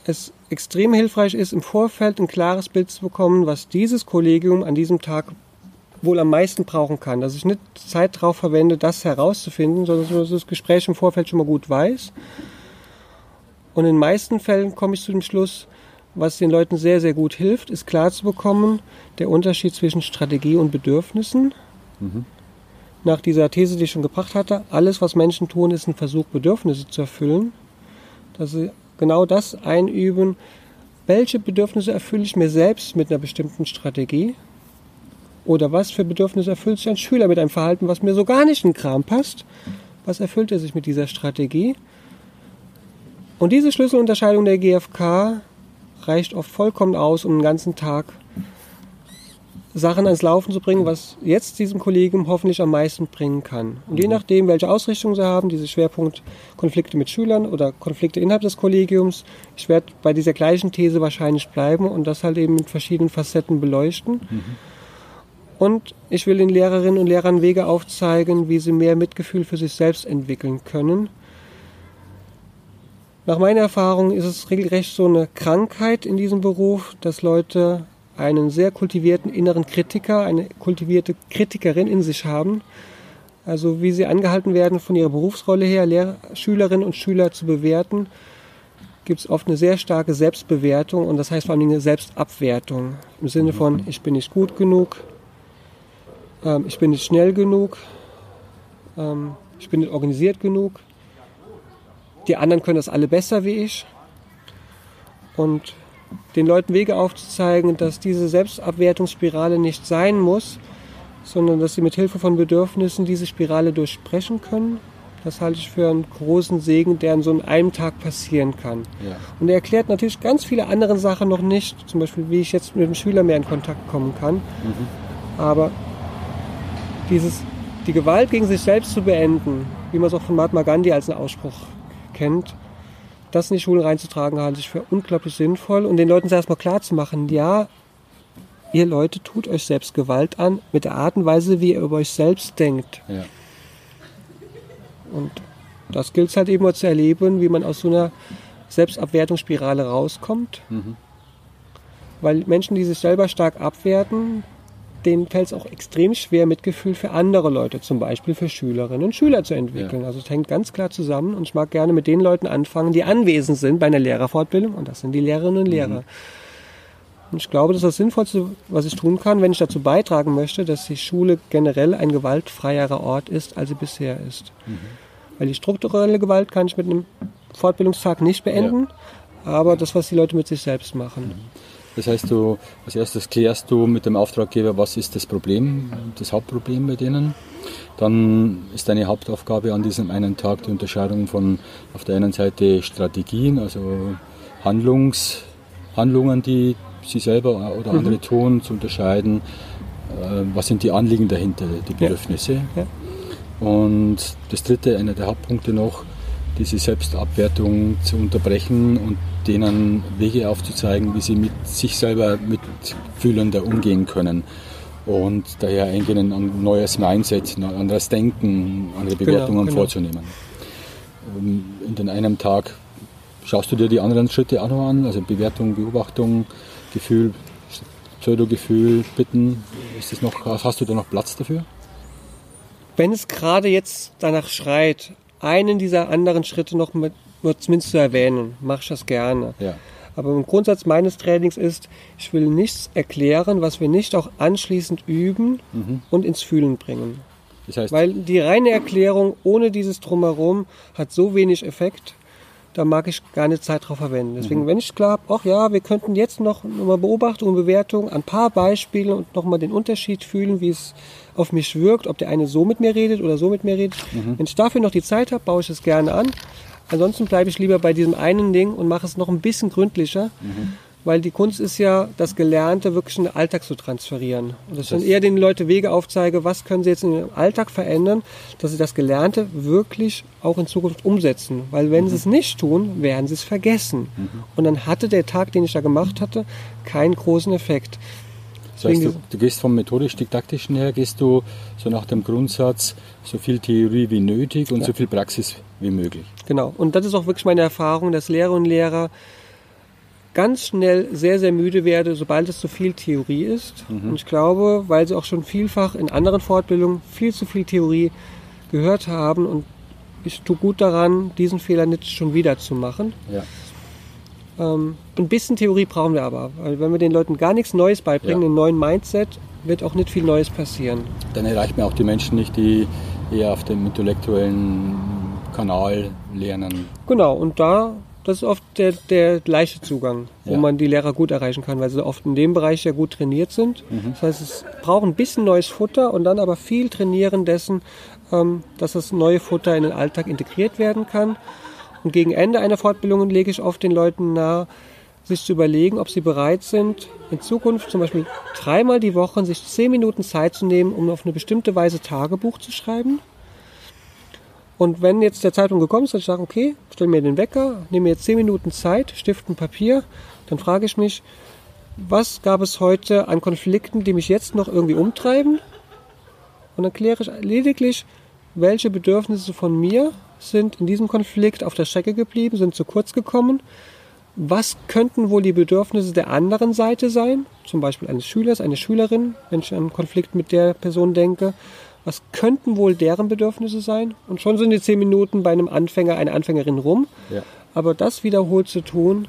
es extrem hilfreich ist, im Vorfeld ein klares Bild zu bekommen, was dieses Kollegium an diesem Tag wohl am meisten brauchen kann. Dass ich nicht Zeit darauf verwende, das herauszufinden, sondern dass ich das Gespräch im Vorfeld schon mal gut weiß. Und in den meisten Fällen komme ich zu dem Schluss, was den Leuten sehr, sehr gut hilft, ist klar zu bekommen, der Unterschied zwischen Strategie und Bedürfnissen. Mhm. Nach dieser These, die ich schon gebracht hatte, alles, was Menschen tun, ist ein Versuch, Bedürfnisse zu erfüllen. Dass sie genau das einüben, welche Bedürfnisse erfülle ich mir selbst mit einer bestimmten Strategie oder was für Bedürfnisse erfüllt sich ein Schüler mit einem Verhalten, was mir so gar nicht in den Kram passt? Was erfüllt er sich mit dieser Strategie? Und diese Schlüsselunterscheidung der GfK reicht oft vollkommen aus, um den ganzen Tag Sachen ans Laufen zu bringen, was jetzt diesem Kollegium hoffentlich am meisten bringen kann. Und je mhm. nachdem, welche Ausrichtung sie haben, diese Schwerpunkt Konflikte mit Schülern oder Konflikte innerhalb des Kollegiums, ich werde bei dieser gleichen These wahrscheinlich bleiben und das halt eben mit verschiedenen Facetten beleuchten. Mhm. Und ich will den Lehrerinnen und Lehrern Wege aufzeigen, wie sie mehr Mitgefühl für sich selbst entwickeln können. Nach meiner Erfahrung ist es regelrecht so eine Krankheit in diesem Beruf, dass Leute einen sehr kultivierten inneren Kritiker, eine kultivierte Kritikerin in sich haben. Also wie sie angehalten werden, von ihrer Berufsrolle her Lehr Schülerinnen und Schüler zu bewerten, gibt es oft eine sehr starke Selbstbewertung und das heißt vor allem eine Selbstabwertung. Im Sinne von, ich bin nicht gut genug, ähm, ich bin nicht schnell genug, ähm, ich bin nicht organisiert genug, die anderen können das alle besser wie ich. Und den Leuten Wege aufzuzeigen, dass diese Selbstabwertungsspirale nicht sein muss, sondern dass sie mit Hilfe von Bedürfnissen diese Spirale durchbrechen können. Das halte ich für einen großen Segen, der an so einem Tag passieren kann. Ja. Und er erklärt natürlich ganz viele andere Sachen noch nicht, zum Beispiel, wie ich jetzt mit dem Schüler mehr in Kontakt kommen kann. Mhm. Aber dieses, die Gewalt gegen sich selbst zu beenden, wie man es auch von Mahatma Gandhi als einen Ausspruch kennt, das in die Schulen reinzutragen, halte ich für unglaublich sinnvoll und den Leuten erstmal klar zu machen, ja, ihr Leute tut euch selbst Gewalt an mit der Art und Weise, wie ihr über euch selbst denkt. Ja. Und das gilt es halt eben mal zu erleben, wie man aus so einer Selbstabwertungsspirale rauskommt. Mhm. Weil Menschen, die sich selber stark abwerten, denen fällt es auch extrem schwer, Mitgefühl für andere Leute, zum Beispiel für Schülerinnen und Schüler zu entwickeln. Ja. Also es hängt ganz klar zusammen und ich mag gerne mit den Leuten anfangen, die anwesend sind bei einer Lehrerfortbildung und das sind die Lehrerinnen und Lehrer. Mhm. Und ich glaube, das ist das Sinnvollste, was ich tun kann, wenn ich dazu beitragen möchte, dass die Schule generell ein gewaltfreierer Ort ist, als sie bisher ist. Mhm. Weil die strukturelle Gewalt kann ich mit einem Fortbildungstag nicht beenden, ja. aber das, was die Leute mit sich selbst machen. Mhm. Das heißt, du als erstes klärst du mit dem Auftraggeber, was ist das Problem, das Hauptproblem bei denen. Dann ist deine Hauptaufgabe an diesem einen Tag die Unterscheidung von auf der einen Seite Strategien, also Handlungs, Handlungen, die sie selber oder andere mhm. tun, zu unterscheiden. Äh, was sind die Anliegen dahinter, die Bedürfnisse? Ja. Ja. Und das dritte, einer der Hauptpunkte noch, diese Selbstabwertung zu unterbrechen und denen Wege aufzuzeigen, wie sie mit sich selber mitfühlender umgehen können. Und daher eingehen, ein neues Mindset, ein anderes Denken, andere genau, Bewertungen genau, genau. vorzunehmen. Ähm, in den einem Tag schaust du dir die anderen Schritte auch noch an, also Bewertung, Beobachtung, Gefühl, Pseudo-Gefühl, Bitten. Ist das noch, hast du da noch Platz dafür? Wenn es gerade jetzt danach schreit, einen dieser anderen Schritte noch mit nur zumindest zu erwähnen. Mache ich das gerne. Ja. Aber im Grundsatz meines Trainings ist, ich will nichts erklären, was wir nicht auch anschließend üben mhm. und ins Fühlen bringen. Das heißt, Weil die reine Erklärung ohne dieses Drumherum hat so wenig Effekt, da mag ich gar nicht Zeit drauf verwenden. Deswegen, mhm. wenn ich klar habe, ach ja, wir könnten jetzt noch mal Beobachtung und Bewertung ein paar Beispielen und nochmal den Unterschied fühlen, wie es auf mich wirkt, ob der eine so mit mir redet oder so mit mir redet. Mhm. Wenn ich dafür noch die Zeit habe, baue ich es gerne an. Ansonsten bleibe ich lieber bei diesem einen Ding und mache es noch ein bisschen gründlicher. Mhm. Weil die Kunst ist ja, das Gelernte wirklich in den Alltag zu transferieren. Und dass ich dann eher den Leuten Wege aufzeige, was können sie jetzt in ihrem Alltag verändern, dass sie das Gelernte wirklich auch in Zukunft umsetzen. Weil wenn mhm. sie es nicht tun, werden sie es vergessen. Mhm. Und dann hatte der Tag, den ich da gemacht hatte, keinen großen Effekt. Das heißt, du, du gehst vom methodisch-didaktischen her, gehst du so nach dem Grundsatz, so viel Theorie wie nötig und ja. so viel Praxis wie möglich. Genau. Und das ist auch wirklich meine Erfahrung, dass Lehrer und Lehrer ganz schnell sehr, sehr müde werden, sobald es zu viel Theorie ist. Mhm. Und ich glaube, weil sie auch schon vielfach in anderen Fortbildungen viel zu viel Theorie gehört haben und ich tue gut daran, diesen Fehler nicht schon wieder zu machen. Ja. Ähm, ein bisschen Theorie brauchen wir aber, weil wenn wir den Leuten gar nichts Neues beibringen, ja. einen neuen Mindset, wird auch nicht viel Neues passieren. Dann erreicht man auch die Menschen nicht, die eher auf dem intellektuellen Kanal lernen. Genau, und da, das ist oft der, der leichte Zugang, wo ja. man die Lehrer gut erreichen kann, weil sie oft in dem Bereich ja gut trainiert sind. Mhm. Das heißt, es braucht ein bisschen neues Futter und dann aber viel trainieren dessen, ähm, dass das neue Futter in den Alltag integriert werden kann. Und gegen Ende einer Fortbildung lege ich oft den Leuten nahe, sich zu überlegen, ob sie bereit sind, in Zukunft zum Beispiel dreimal die Woche sich zehn Minuten Zeit zu nehmen, um auf eine bestimmte Weise Tagebuch zu schreiben. Und wenn jetzt der Zeitpunkt gekommen ist, dass ich sage, okay, stell mir den Wecker, nehme mir jetzt zehn Minuten Zeit, Stift und Papier, dann frage ich mich, was gab es heute an Konflikten, die mich jetzt noch irgendwie umtreiben? Und dann kläre ich lediglich, welche Bedürfnisse von mir sind in diesem Konflikt auf der Strecke geblieben, sind zu kurz gekommen was könnten wohl die Bedürfnisse der anderen Seite sein, zum Beispiel eines Schülers, einer Schülerin, wenn ich an einen Konflikt mit der Person denke. Was könnten wohl deren Bedürfnisse sein? Und schon sind die zehn Minuten bei einem Anfänger, einer Anfängerin rum. Ja. Aber das wiederholt zu tun,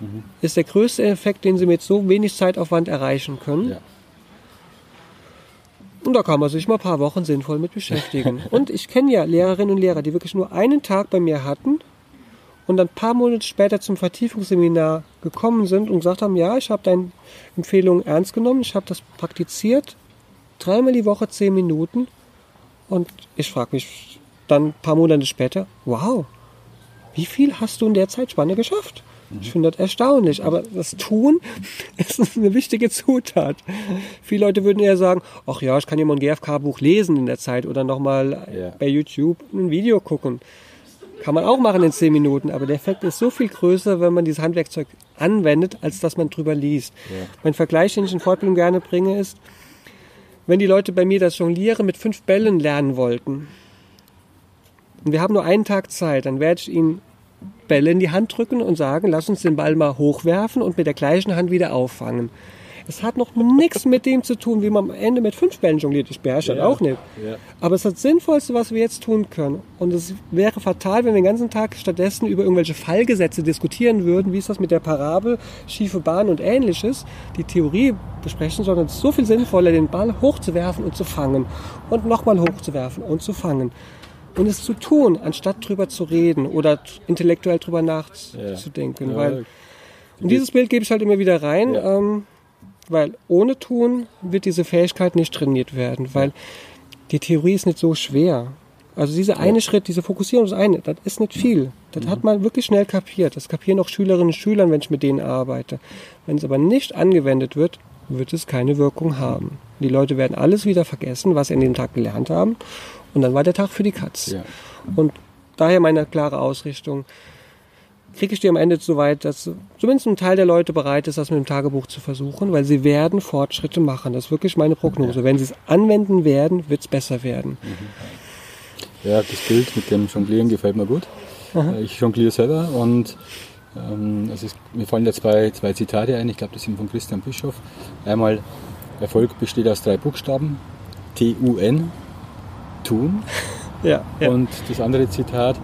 mhm. ist der größte Effekt, den sie mit so wenig Zeitaufwand erreichen können. Ja. Und da kann man sich mal ein paar Wochen sinnvoll mit beschäftigen. [laughs] und ich kenne ja Lehrerinnen und Lehrer, die wirklich nur einen Tag bei mir hatten und dann ein paar Monate später zum Vertiefungsseminar gekommen sind und gesagt haben, ja, ich habe deine Empfehlung ernst genommen, ich habe das praktiziert, dreimal die Woche zehn Minuten und ich frage mich dann ein paar Monate später, wow, wie viel hast du in der Zeitspanne geschafft? Ich finde das erstaunlich, aber das Tun [laughs] ist eine wichtige Zutat. Viele Leute würden eher sagen, ach ja, ich kann ja mal ein GFK-Buch lesen in der Zeit oder nochmal ja. bei YouTube ein Video gucken. Kann man auch machen in zehn Minuten, aber der Effekt ist so viel größer, wenn man dieses Handwerkzeug anwendet, als dass man drüber liest. Ja. Mein Vergleich, den ich in Fortbildung gerne bringe, ist, wenn die Leute bei mir das Jonglieren mit fünf Bällen lernen wollten, und wir haben nur einen Tag Zeit, dann werde ich ihnen Bälle in die Hand drücken und sagen, lass uns den Ball mal hochwerfen und mit der gleichen Hand wieder auffangen. Es hat noch nichts mit dem zu tun, wie man am Ende mit fünf Bällen jongliert. Ich beherrsche ja, das auch nicht. Ja. Aber es ist das Sinnvollste, was wir jetzt tun können. Und es wäre fatal, wenn wir den ganzen Tag stattdessen über irgendwelche Fallgesetze diskutieren würden, wie ist das mit der Parabel, schiefe Bahn und ähnliches, die Theorie besprechen, sondern es ist so viel sinnvoller, den Ball hochzuwerfen und zu fangen und nochmal hochzuwerfen und zu fangen und es zu tun, anstatt drüber zu reden oder intellektuell drüber nachzudenken. Ja. Weil, und dieses Bild gebe ich halt immer wieder rein. Ja. Ähm, weil ohne Tun wird diese Fähigkeit nicht trainiert werden, weil die Theorie ist nicht so schwer. Also dieser eine Schritt, diese Fokussierung, das eine, das ist nicht viel. Das mhm. hat man wirklich schnell kapiert. Das kapieren auch Schülerinnen und Schüler, wenn ich mit denen arbeite. Wenn es aber nicht angewendet wird, wird es keine Wirkung haben. Die Leute werden alles wieder vergessen, was sie an dem Tag gelernt haben. Und dann war der Tag für die Katz. Ja. Und daher meine klare Ausrichtung kriege ich die am Ende so weit, dass zumindest ein Teil der Leute bereit ist, das mit dem Tagebuch zu versuchen, weil sie werden Fortschritte machen. Das ist wirklich meine Prognose. Wenn sie es anwenden werden, wird es besser werden. Mhm. Ja, das Bild mit dem Jonglieren gefällt mir gut. Aha. Ich jongliere selber und ähm, es ist, mir fallen da zwei, zwei Zitate ein. Ich glaube, das sind von Christian Bischof. Einmal, Erfolg besteht aus drei Buchstaben. T-U-N, tun. [laughs] Ja, ja. Und das andere Zitat,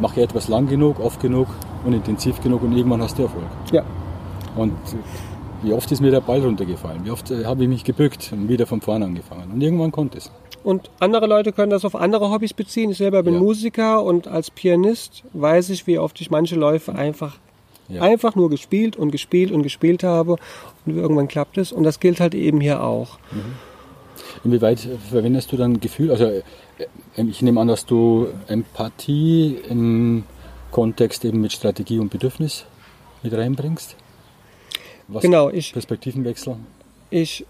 mache etwas lang genug, oft genug und intensiv genug und irgendwann hast du Erfolg. Ja. Und wie oft ist mir der Ball runtergefallen? Wie oft äh, habe ich mich gebückt und wieder von vorne angefangen? Und irgendwann konnte es. Und andere Leute können das auf andere Hobbys beziehen. Ich selber bin ja. Musiker und als Pianist weiß ich, wie oft ich manche Läufe einfach, ja. einfach nur gespielt und gespielt und gespielt habe. Und irgendwann klappt es. Und das gilt halt eben hier auch. Mhm. Inwieweit verwendest du dann Gefühl? Also äh, ich nehme an, dass du Empathie im Kontext eben mit Strategie und Bedürfnis mit reinbringst? Was genau, ich. Perspektivenwechsel? Ich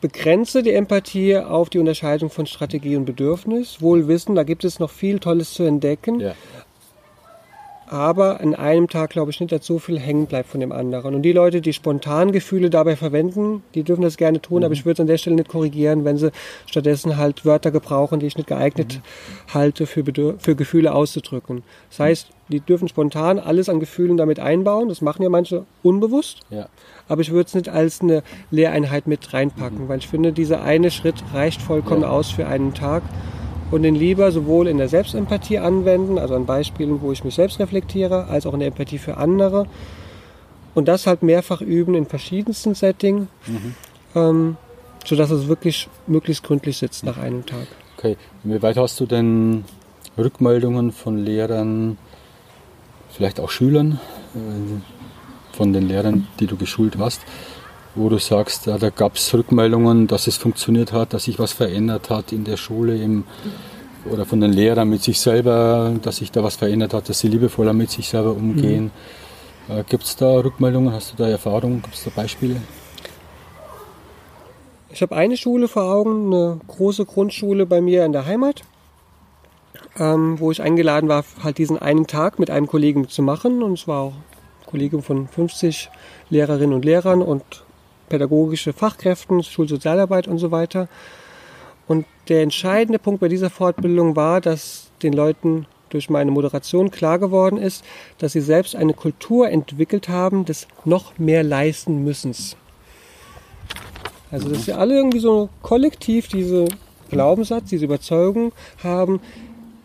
begrenze die Empathie auf die Unterscheidung von Strategie und Bedürfnis. Wohl wissen, da gibt es noch viel Tolles zu entdecken. Ja. Aber an einem Tag glaube ich nicht, dass so viel hängen bleibt von dem anderen. Und die Leute, die spontan Gefühle dabei verwenden, die dürfen das gerne tun, mhm. aber ich würde es an der Stelle nicht korrigieren, wenn sie stattdessen halt Wörter gebrauchen, die ich nicht geeignet mhm. halte, für, für Gefühle auszudrücken. Das heißt, die dürfen spontan alles an Gefühlen damit einbauen. Das machen ja manche unbewusst. Ja. Aber ich würde es nicht als eine Lehreinheit mit reinpacken, mhm. weil ich finde, dieser eine Schritt reicht vollkommen ja. aus für einen Tag und den lieber sowohl in der Selbstempathie anwenden, also an Beispielen, wo ich mich selbst reflektiere, als auch in der Empathie für andere. Und das halt mehrfach üben in verschiedensten Settings, mhm. ähm, sodass es wirklich möglichst gründlich sitzt nach einem Tag. Okay, wie weit hast du denn Rückmeldungen von Lehrern, vielleicht auch Schülern, äh, von den Lehrern, die du geschult hast, wo du sagst, da gab es Rückmeldungen, dass es funktioniert hat, dass sich was verändert hat in der Schule im, oder von den Lehrern mit sich selber, dass sich da was verändert hat, dass sie liebevoller mit sich selber umgehen. Mhm. Äh, Gibt es da Rückmeldungen? Hast du da Erfahrungen? Gibt es da Beispiele? Ich habe eine Schule vor Augen, eine große Grundschule bei mir in der Heimat, ähm, wo ich eingeladen war, halt diesen einen Tag mit einem Kollegen zu machen. Und es war auch ein Kollegium von 50 Lehrerinnen und Lehrern und pädagogische Fachkräften, Schulsozialarbeit und so weiter. Und der entscheidende Punkt bei dieser Fortbildung war, dass den Leuten durch meine Moderation klar geworden ist, dass sie selbst eine Kultur entwickelt haben des noch mehr leisten müssens. Also dass sie alle irgendwie so kollektiv diese Glaubenssatz, diese Überzeugung haben,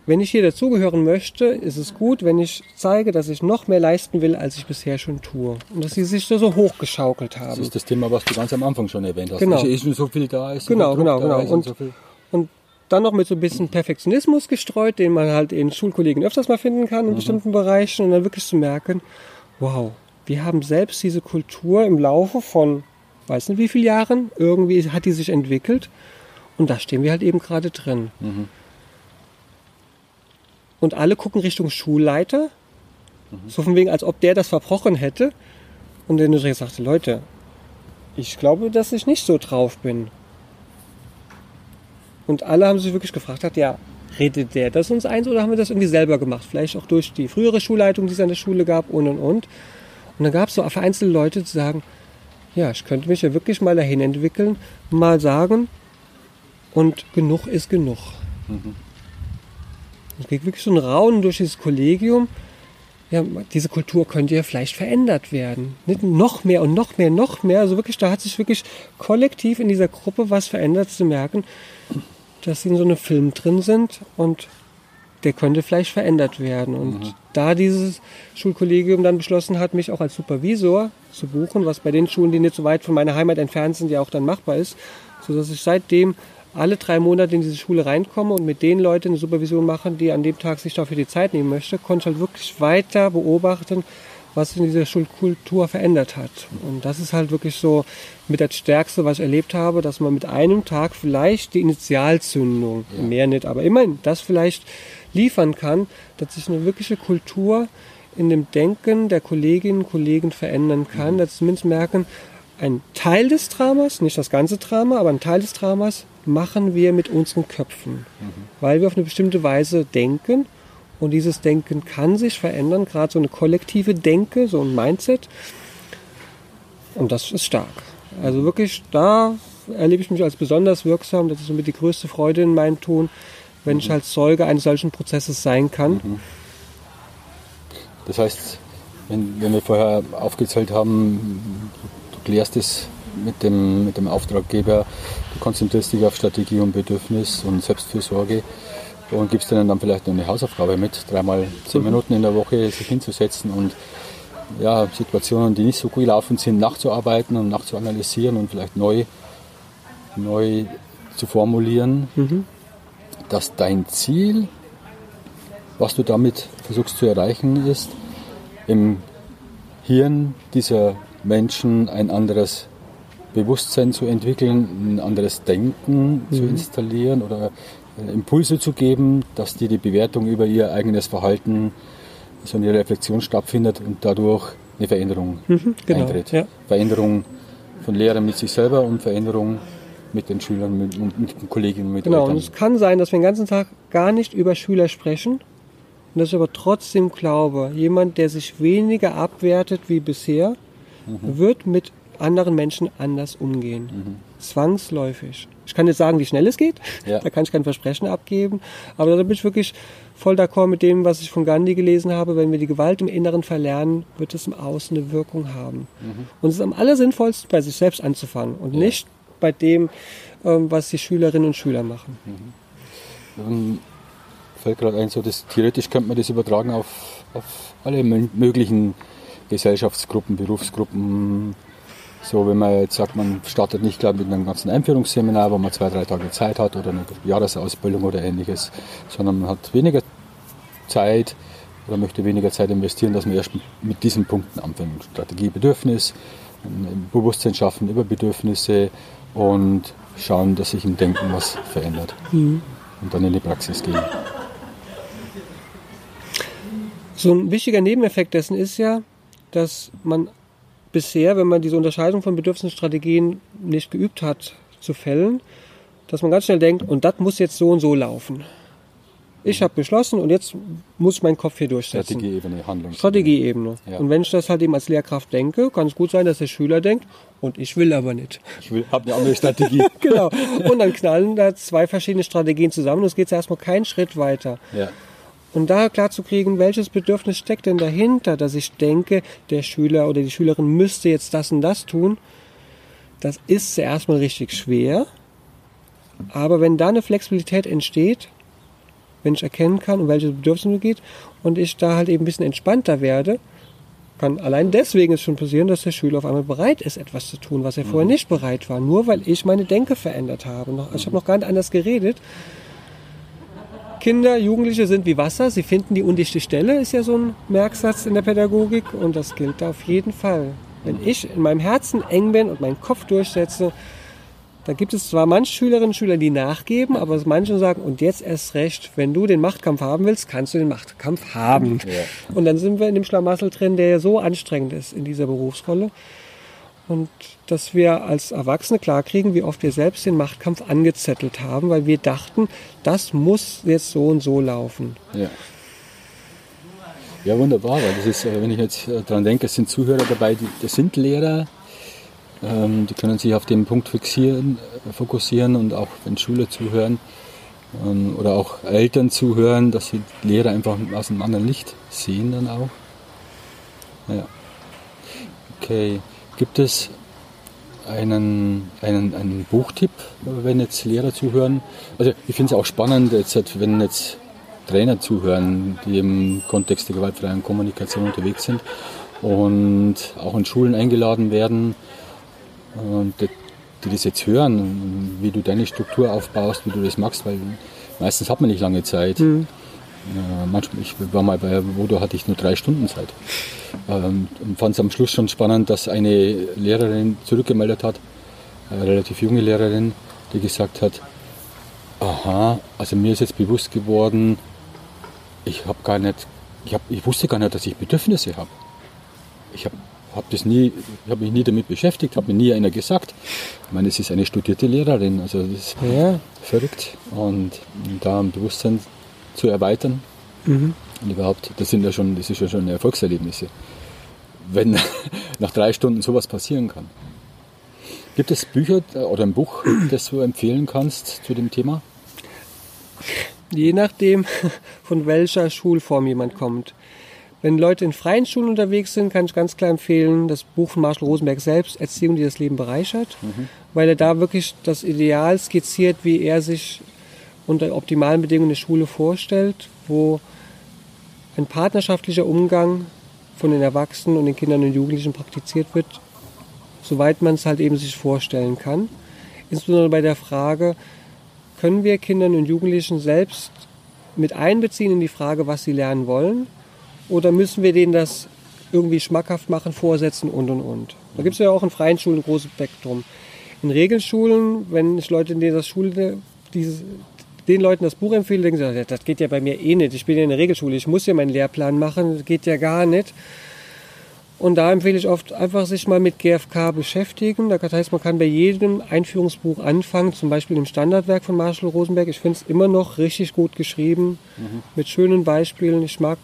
wenn ich hier dazugehören möchte, ist es gut, wenn ich zeige, dass ich noch mehr leisten will, als ich bisher schon tue. Und dass sie sich da so hochgeschaukelt haben. Das ist das Thema, was du ganz am Anfang schon erwähnt hast. Genau. Ist so viel da, ist genau, viel genau, genau. Und, so und dann noch mit so ein bisschen Perfektionismus gestreut, den man halt in Schulkollegen öfters mal finden kann in mhm. bestimmten Bereichen und dann wirklich zu merken, wow, wir haben selbst diese Kultur im Laufe von, weiß nicht wie vielen Jahren, irgendwie hat die sich entwickelt und da stehen wir halt eben gerade drin. Mhm und alle gucken Richtung Schulleiter. Mhm. So von wegen, als ob der das verbrochen hätte. Und der nur sagte, Leute, ich glaube, dass ich nicht so drauf bin. Und alle haben sich wirklich gefragt, hat, ja, redet der das uns eins oder haben wir das irgendwie selber gemacht? Vielleicht auch durch die frühere Schulleitung, die es an der Schule gab und und und. Und dann gab es so vereinzelte Leute, die sagen, ja, ich könnte mich ja wirklich mal dahin entwickeln, mal sagen, und genug ist genug. Mhm. Es geht wirklich so ein Raunen durch dieses Kollegium. Ja, diese Kultur könnte ja vielleicht verändert werden. Nicht noch mehr und noch mehr, noch mehr. Also wirklich, da hat sich wirklich kollektiv in dieser Gruppe was verändert, zu merken, dass sie in so einem Film drin sind und der könnte vielleicht verändert werden. Und mhm. da dieses Schulkollegium dann beschlossen hat, mich auch als Supervisor zu buchen, was bei den Schulen, die nicht so weit von meiner Heimat entfernt sind, ja auch dann machbar ist, sodass ich seitdem alle drei Monate in diese Schule reinkomme und mit den Leuten eine Supervision machen, die an dem Tag sich dafür die Zeit nehmen möchte, konnte ich halt wirklich weiter beobachten, was sich in dieser Schulkultur verändert hat. Und das ist halt wirklich so mit das Stärkste, was ich erlebt habe, dass man mit einem Tag vielleicht die Initialzündung, ja. mehr nicht, aber immerhin das vielleicht liefern kann, dass sich eine wirkliche Kultur in dem Denken der Kolleginnen und Kollegen verändern kann, mhm. dass sie zumindest merken, ein Teil des Dramas, nicht das ganze Drama, aber ein Teil des Dramas machen wir mit unseren Köpfen, mhm. weil wir auf eine bestimmte Weise denken und dieses Denken kann sich verändern, gerade so eine kollektive Denke, so ein Mindset und das ist stark. Also wirklich, da erlebe ich mich als besonders wirksam, das ist somit die größte Freude in meinem Tun, wenn mhm. ich als Zeuge eines solchen Prozesses sein kann. Mhm. Das heißt, wenn, wenn wir vorher aufgezählt haben, du klärst es mit dem, mit dem Auftraggeber, konzentrierst dich auf Strategie und Bedürfnis und Selbstfürsorge und gibst denen dann vielleicht noch eine Hausaufgabe mit, dreimal zehn mhm. Minuten in der Woche sich hinzusetzen und ja, Situationen, die nicht so gut laufen sind, nachzuarbeiten und nachzuanalysieren und vielleicht neu, neu zu formulieren, mhm. dass dein Ziel, was du damit versuchst zu erreichen, ist, im Hirn dieser Menschen ein anderes Bewusstsein zu entwickeln, ein anderes Denken mhm. zu installieren oder äh, Impulse zu geben, dass die die Bewertung über ihr eigenes Verhalten, so eine Reflexion stattfindet und dadurch eine Veränderung mhm, genau, eintritt. Ja. Veränderung von Lehrern mit sich selber und Veränderung mit den Schülern, mit, mit den Kolleginnen, mit Genau, Eltern. und es kann sein, dass wir den ganzen Tag gar nicht über Schüler sprechen Und dass ich aber trotzdem glaube, jemand, der sich weniger abwertet wie bisher, mhm. wird mit anderen Menschen anders umgehen. Mhm. Zwangsläufig. Ich kann jetzt sagen, wie schnell es geht. Ja. [laughs] Da kann ich kein Versprechen abgeben. Aber da bin ich wirklich voll d'accord mit dem, was ich von Gandhi gelesen habe. Wenn wir die Gewalt im Inneren verlernen, wird es im Außen eine Wirkung haben. Mhm. Und es ist am allersinnvollsten, bei sich selbst anzufangen und ja. nicht bei dem, ähm, was die Schülerinnen und Schüler machen. Mhm. Ähm, fällt gerade ein, so das, theoretisch könnte man das übertragen auf, auf alle möglichen Gesellschaftsgruppen, Berufsgruppen, so, wenn man jetzt sagt, man startet nicht gleich mit einem ganzen Einführungsseminar, wo man zwei, drei Tage Zeit hat oder eine Jahresausbildung oder ähnliches, sondern man hat weniger Zeit oder möchte weniger Zeit investieren, dass man erst mit diesen Punkten anfängt. Strategie, Bedürfnis, ein Bewusstsein schaffen über Bedürfnisse und schauen, dass sich im Denken was verändert. Mhm. Und dann in die Praxis gehen. So ein wichtiger Nebeneffekt dessen ist ja, dass man bisher, wenn man diese Unterscheidung von Bedürfnisstrategien nicht geübt hat zu fällen, dass man ganz schnell denkt, und das muss jetzt so und so laufen. Ich habe beschlossen und jetzt muss meinen Kopf hier durchsetzen. Strategieebene, Handlung. Strategieebene. Ja. Und wenn ich das halt eben als Lehrkraft denke, kann es gut sein, dass der Schüler denkt, und ich will aber nicht. Ich habe eine andere Strategie. [laughs] genau. Und dann knallen da zwei verschiedene Strategien zusammen und es geht erstmal keinen Schritt weiter. Ja. Und da klar zu kriegen, welches Bedürfnis steckt denn dahinter, dass ich denke, der Schüler oder die Schülerin müsste jetzt das und das tun, das ist zuerst mal richtig schwer. Aber wenn da eine Flexibilität entsteht, wenn ich erkennen kann, um welches Bedürfnis es geht, und ich da halt eben ein bisschen entspannter werde, kann allein deswegen es schon passieren, dass der Schüler auf einmal bereit ist, etwas zu tun, was er vorher mhm. nicht bereit war, nur weil ich meine Denke verändert habe. Ich habe noch gar nicht anders geredet, Kinder, Jugendliche sind wie Wasser, sie finden die undichte Stelle, ist ja so ein Merksatz in der Pädagogik und das gilt da auf jeden Fall. Wenn ich in meinem Herzen eng bin und meinen Kopf durchsetze, da gibt es zwar manche Schülerinnen und Schüler, die nachgeben, aber manche sagen, und jetzt erst recht, wenn du den Machtkampf haben willst, kannst du den Machtkampf haben. Ja. Und dann sind wir in dem Schlamassel drin, der ja so anstrengend ist in dieser Berufsrolle. Und dass wir als Erwachsene klarkriegen, wie oft wir selbst den Machtkampf angezettelt haben, weil wir dachten, das muss jetzt so und so laufen. Ja. Ja, wunderbar, weil das ist, äh, wenn ich jetzt äh, daran denke, es sind Zuhörer dabei, die, das sind Lehrer, ähm, die können sich auf den Punkt fixieren, äh, fokussieren und auch wenn Schüler zuhören ähm, oder auch Eltern zuhören, dass sie Lehrer einfach aus einem anderen Licht sehen dann auch. Ja. Okay. Gibt es einen, einen, einen Buchtipp, wenn jetzt Lehrer zuhören? Also ich finde es auch spannend, jetzt, wenn jetzt Trainer zuhören, die im Kontext der gewaltfreien Kommunikation unterwegs sind und auch in Schulen eingeladen werden und die, die das jetzt hören, wie du deine Struktur aufbaust, wie du das machst, weil meistens hat man nicht lange Zeit. Mhm. Ja, manchmal, ich war mal bei Vodo, hatte ich nur drei Stunden Zeit. Ähm, und fand es am Schluss schon spannend, dass eine Lehrerin zurückgemeldet hat, eine relativ junge Lehrerin, die gesagt hat, aha, also mir ist jetzt bewusst geworden, ich habe gar nicht, ich, hab, ich wusste gar nicht, dass ich Bedürfnisse habe. Ich habe hab das nie, habe mich nie damit beschäftigt, habe mir nie einer gesagt. Ich meine, es ist eine studierte Lehrerin, also das ist ja. verrückt. Und da ein Bewusstsein zu erweitern. Mhm. Und überhaupt, das sind ja schon, das ist ja schon Erfolgserlebnisse. Wenn [laughs] nach drei Stunden sowas passieren kann. Gibt es Bücher oder ein Buch, das du empfehlen kannst zu dem Thema? Je nachdem, [laughs] von welcher Schulform jemand kommt. Wenn Leute in freien Schulen unterwegs sind, kann ich ganz klar empfehlen, das Buch von Marshall Rosenberg selbst, Erziehung, die das Leben bereichert, mhm. weil er da wirklich das Ideal skizziert, wie er sich unter optimalen Bedingungen eine Schule vorstellt, wo ein partnerschaftlicher Umgang von den Erwachsenen und den Kindern und Jugendlichen praktiziert wird, soweit man es halt eben sich vorstellen kann. Insbesondere bei der Frage, können wir Kindern und Jugendlichen selbst mit einbeziehen in die Frage, was sie lernen wollen? Oder müssen wir denen das irgendwie schmackhaft machen, vorsetzen und und und? Da gibt es ja auch in freien Schulen ein großes Spektrum. In Regelschulen, wenn ich Leute in dieser Schule dieses, den Leuten das Buch empfehle, denken sie, das geht ja bei mir eh nicht. Ich bin ja in der Regelschule, ich muss ja meinen Lehrplan machen, das geht ja gar nicht. Und da empfehle ich oft einfach sich mal mit GFK beschäftigen. Das heißt, man kann bei jedem Einführungsbuch anfangen, zum Beispiel im Standardwerk von Marshall Rosenberg. Ich finde es immer noch richtig gut geschrieben, mhm. mit schönen Beispielen. Ich mag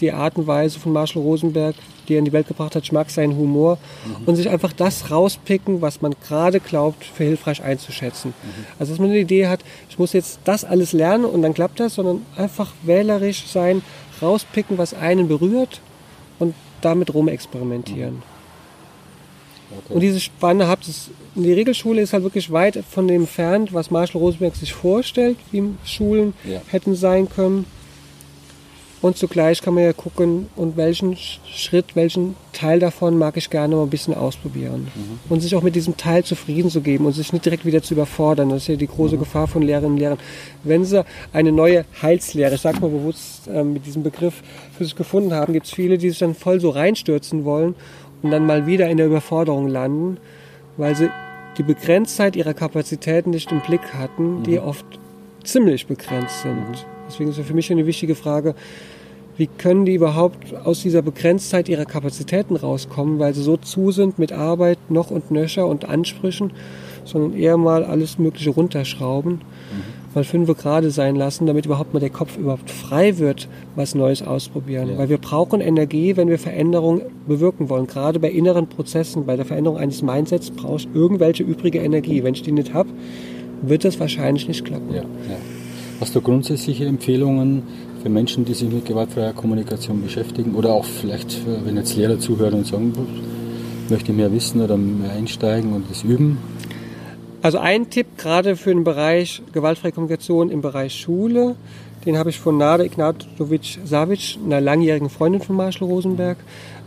die Art und Weise von Marshall Rosenberg, die er in die Welt gebracht hat. Ich mag seinen Humor mhm. und sich einfach das rauspicken, was man gerade glaubt, für hilfreich einzuschätzen. Mhm. Also, dass man eine Idee hat, ich muss jetzt das alles lernen und dann klappt das, sondern einfach wählerisch sein, rauspicken, was einen berührt und damit rumexperimentieren. Mhm. Okay. Und diese Spanne habt es, die Regelschule ist halt wirklich weit von dem entfernt, was Marshall Rosenberg sich vorstellt, wie Schulen ja. hätten sein können. Und zugleich kann man ja gucken, und welchen Schritt, welchen Teil davon mag ich gerne mal ein bisschen ausprobieren. Mhm. Und sich auch mit diesem Teil zufrieden zu geben und sich nicht direkt wieder zu überfordern. Das ist ja die große mhm. Gefahr von Lehrerinnen und Lehrern. Wenn sie eine neue Heilslehre, ich sag mal bewusst äh, mit diesem Begriff für sich gefunden haben, gibt es viele, die sich dann voll so reinstürzen wollen und dann mal wieder in der Überforderung landen, weil sie die Begrenztheit ihrer Kapazitäten nicht im Blick hatten, die mhm. oft ziemlich begrenzt sind. Deswegen ist für mich eine wichtige Frage, wie können die überhaupt aus dieser Begrenztheit ihrer Kapazitäten rauskommen, weil sie so zu sind mit Arbeit noch und nöcher und Ansprüchen, sondern eher mal alles Mögliche runterschrauben, mhm. mal fünf gerade sein lassen, damit überhaupt mal der Kopf überhaupt frei wird, was Neues ausprobieren. Ja. Weil wir brauchen Energie, wenn wir Veränderungen bewirken wollen. Gerade bei inneren Prozessen, bei der Veränderung eines Mindsets brauchst du irgendwelche übrige Energie. Wenn ich die nicht habe, wird das wahrscheinlich nicht klappen. Ja, ja. Hast du grundsätzliche Empfehlungen für Menschen, die sich mit gewaltfreier Kommunikation beschäftigen oder auch vielleicht, äh, wenn jetzt Lehrer zuhören und sagen, möchte mehr wissen oder mehr einsteigen und das üben? Also ein Tipp gerade für den Bereich gewaltfreie Kommunikation im Bereich Schule, den habe ich von Nada Ignatovic Savic, einer langjährigen Freundin von Marshall Rosenberg,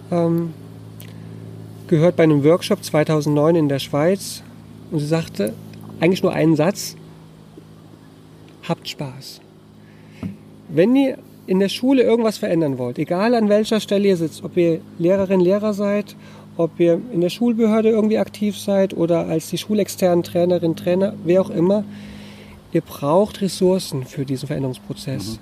ähm, gehört bei einem Workshop 2009 in der Schweiz. Und sie sagte eigentlich nur einen Satz, habt Spaß. Wenn ihr in der Schule irgendwas verändern wollt, egal an welcher Stelle ihr sitzt, ob ihr Lehrerin, Lehrer seid, ob ihr in der Schulbehörde irgendwie aktiv seid oder als die schulexternen Trainerin, Trainer, wer auch immer, ihr braucht Ressourcen für diesen Veränderungsprozess. Mhm.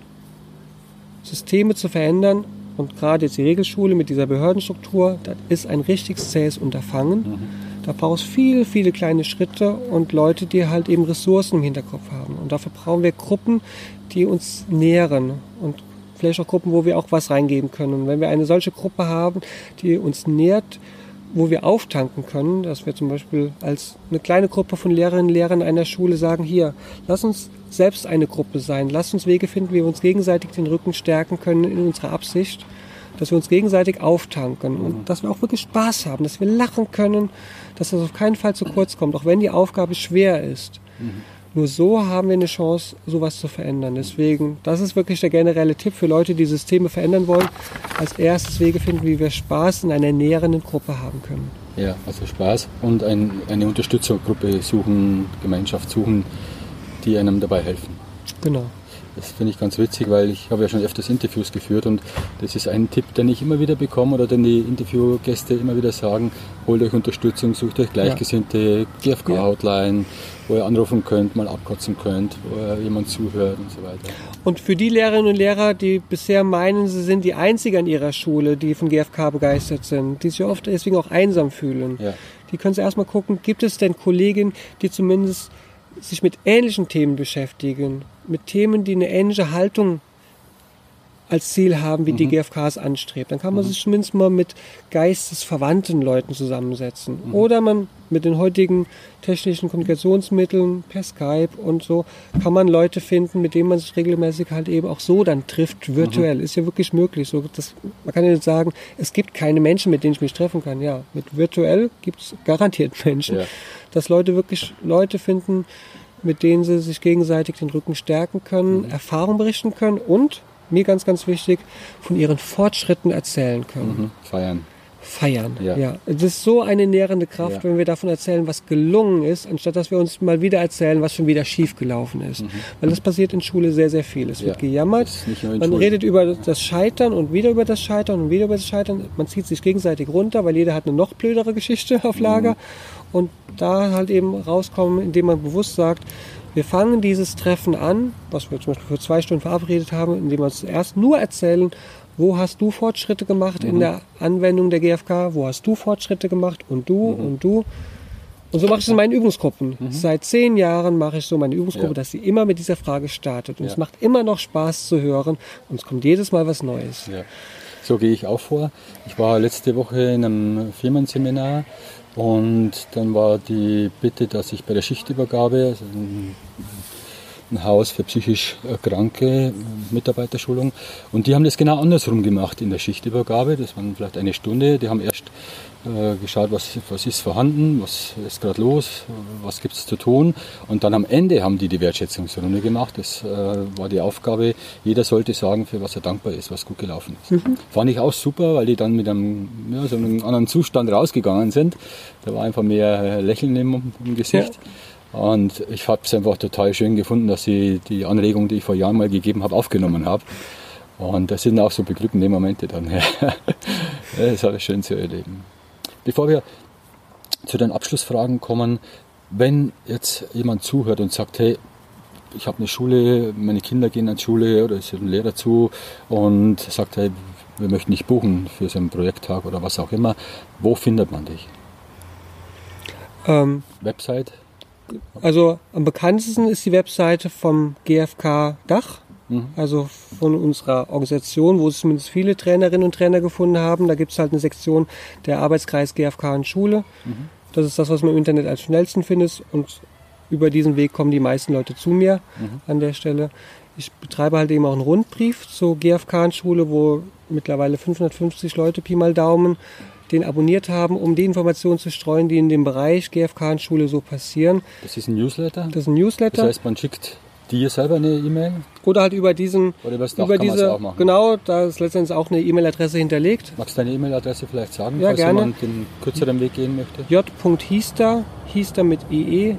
Systeme zu verändern und gerade jetzt die Regelschule mit dieser Behördenstruktur, das ist ein richtig zähes Unterfangen. Mhm da brauchst du viele, viele kleine Schritte und Leute, die halt eben Ressourcen im Hinterkopf haben. Und dafür brauchen wir Gruppen, die uns nähren und vielleicht auch Gruppen, wo wir auch was reingeben können. Und wenn wir eine solche Gruppe haben, die uns nährt, wo wir auftanken können, dass wir zum Beispiel als eine kleine Gruppe von Lehrerinnen und Lehrern einer Schule sagen, hier, lass uns selbst eine Gruppe sein, lass uns Wege finden, wie wir uns gegenseitig den Rücken stärken können in unserer Absicht dass wir uns gegenseitig auftanken und mhm. dass wir auch wirklich Spaß haben, dass wir lachen können, dass das auf keinen Fall zu kurz kommt, auch wenn die Aufgabe schwer ist. Mhm. Nur so haben wir eine Chance, sowas zu verändern. Deswegen, das ist wirklich der generelle Tipp für Leute, die Systeme verändern wollen. Als erstes Wege finden, wie wir Spaß in einer näherenden Gruppe haben können. Ja, also Spaß und ein, eine Unterstützergruppe suchen, Gemeinschaft suchen, die einem dabei helfen. Genau. Das finde ich ganz witzig, weil ich habe ja schon öfters Interviews geführt und das ist ein Tipp, den ich immer wieder bekomme oder den die Interviewgäste immer wieder sagen, holt euch Unterstützung, sucht euch Gleichgesinnte, ja. GFK-Hotline, wo ihr anrufen könnt, mal abkotzen könnt, wo jemand zuhört und so weiter. Und für die Lehrerinnen und Lehrer, die bisher meinen, sie sind die Einzigen an ihrer Schule, die von GFK begeistert sind, die sich oft deswegen auch einsam fühlen, ja. die können sie erstmal gucken, gibt es denn Kolleginnen, die zumindest sich mit ähnlichen Themen beschäftigen, mit Themen, die eine ähnliche Haltung als Ziel haben, wie mhm. die GfK es anstrebt. Dann kann man mhm. sich zumindest mal mit geistesverwandten Leuten zusammensetzen. Mhm. Oder man mit den heutigen technischen Kommunikationsmitteln per Skype und so kann man Leute finden, mit denen man sich regelmäßig halt eben auch so dann trifft, virtuell. Mhm. Ist ja wirklich möglich. So, das, man kann ja nicht sagen, es gibt keine Menschen, mit denen ich mich treffen kann. Ja, mit virtuell gibt es garantiert Menschen. Ja. Dass Leute wirklich Leute finden, mit denen sie sich gegenseitig den Rücken stärken können, mhm. Erfahrung berichten können und, mir ganz, ganz wichtig, von ihren Fortschritten erzählen können. Mhm. Feiern. Feiern, ja. ja. Es ist so eine nährende Kraft, ja. wenn wir davon erzählen, was gelungen ist, anstatt dass wir uns mal wieder erzählen, was schon wieder schiefgelaufen ist. Mhm. Weil das passiert in Schule sehr, sehr viel. Es ja. wird gejammert, man Schule. redet über das Scheitern und wieder über das Scheitern und wieder über das Scheitern. Man zieht sich gegenseitig runter, weil jeder hat eine noch blödere Geschichte auf Lager. Mhm und da halt eben rauskommen, indem man bewusst sagt, Wir fangen dieses Treffen an, was wir zum Beispiel für zwei Stunden verabredet haben, indem wir uns erst nur erzählen, wo hast du Fortschritte gemacht in der Anwendung der GfK, wo hast du Fortschritte gemacht und du und du. Und so mache ich es in meinen Übungsgruppen. Seit zehn Jahren mache ich so meine Übungsgruppe, Ja. dass sie immer mit dieser Frage startet. Und Ja. es macht immer noch Spaß zu hören und es kommt jedes Mal was Neues. Ja. So gehe ich auch vor. Ich war letzte Woche in einem Firmenseminar und dann war die Bitte, dass ich bei der Schichtübergabe, also ein, Haus für psychisch Kranke, Mitarbeiterschulung, und die haben das genau andersrum gemacht in der Schichtübergabe. Das waren vielleicht eine Stunde. Die haben erst äh, geschaut, was, was ist vorhanden, was ist gerade los, was gibt es zu tun. Und dann am Ende haben die die Wertschätzungsrunde gemacht. Das äh, war die Aufgabe, jeder sollte sagen, für was er dankbar ist, was gut gelaufen ist. Fand ich auch super, weil die dann mit einem, ja, so einem anderen Zustand rausgegangen sind. Da war einfach mehr Lächeln im, im Gesicht. Und ich habe es einfach total schön gefunden, dass sie die Anregung, die ich vor Jahren mal gegeben habe, aufgenommen habe. Und das sind auch so beglückende Momente dann. [laughs] das ich schön zu erleben. Bevor wir zu den Abschlussfragen kommen, wenn jetzt jemand zuhört und sagt, hey, ich habe eine Schule, meine Kinder gehen an die Schule oder es ist ein Lehrer zu und sagt, hey, wir möchten dich buchen für so einen Projekttag oder was auch immer, wo findet man dich? Ähm, Website? Also am bekanntesten ist die Webseite vom GfK Dach, also von unserer Organisation, wo sich zumindest viele Trainerinnen und Trainer gefunden haben. Da gibt es halt eine Sektion der Arbeitskreis GfK und Schule. Das ist das, was man im Internet als schnellsten findet und über diesen Weg kommen die meisten Leute zu mir an der Stelle. Ich betreibe halt eben auch einen Rundbrief zur GfK und Schule, wo mittlerweile 550 Leute Pi mal Daumen den abonniert haben, um die Informationen zu streuen, die in dem Bereich GfK und Schule so passieren. Das ist ein Newsletter. Das ist ein Newsletter. Das heißt, man schickt dir selber eine E-Mail Oder halt über diesen, oder über das Dach über diese, auch machen. genau, da ist letztendlich auch eine E-Mail-Adresse hinterlegt. Magst du deine E-Mail-Adresse vielleicht sagen, Ja, falls gerne. jemand den kürzeren Weg gehen möchte? j.hiester, hiester mit ie,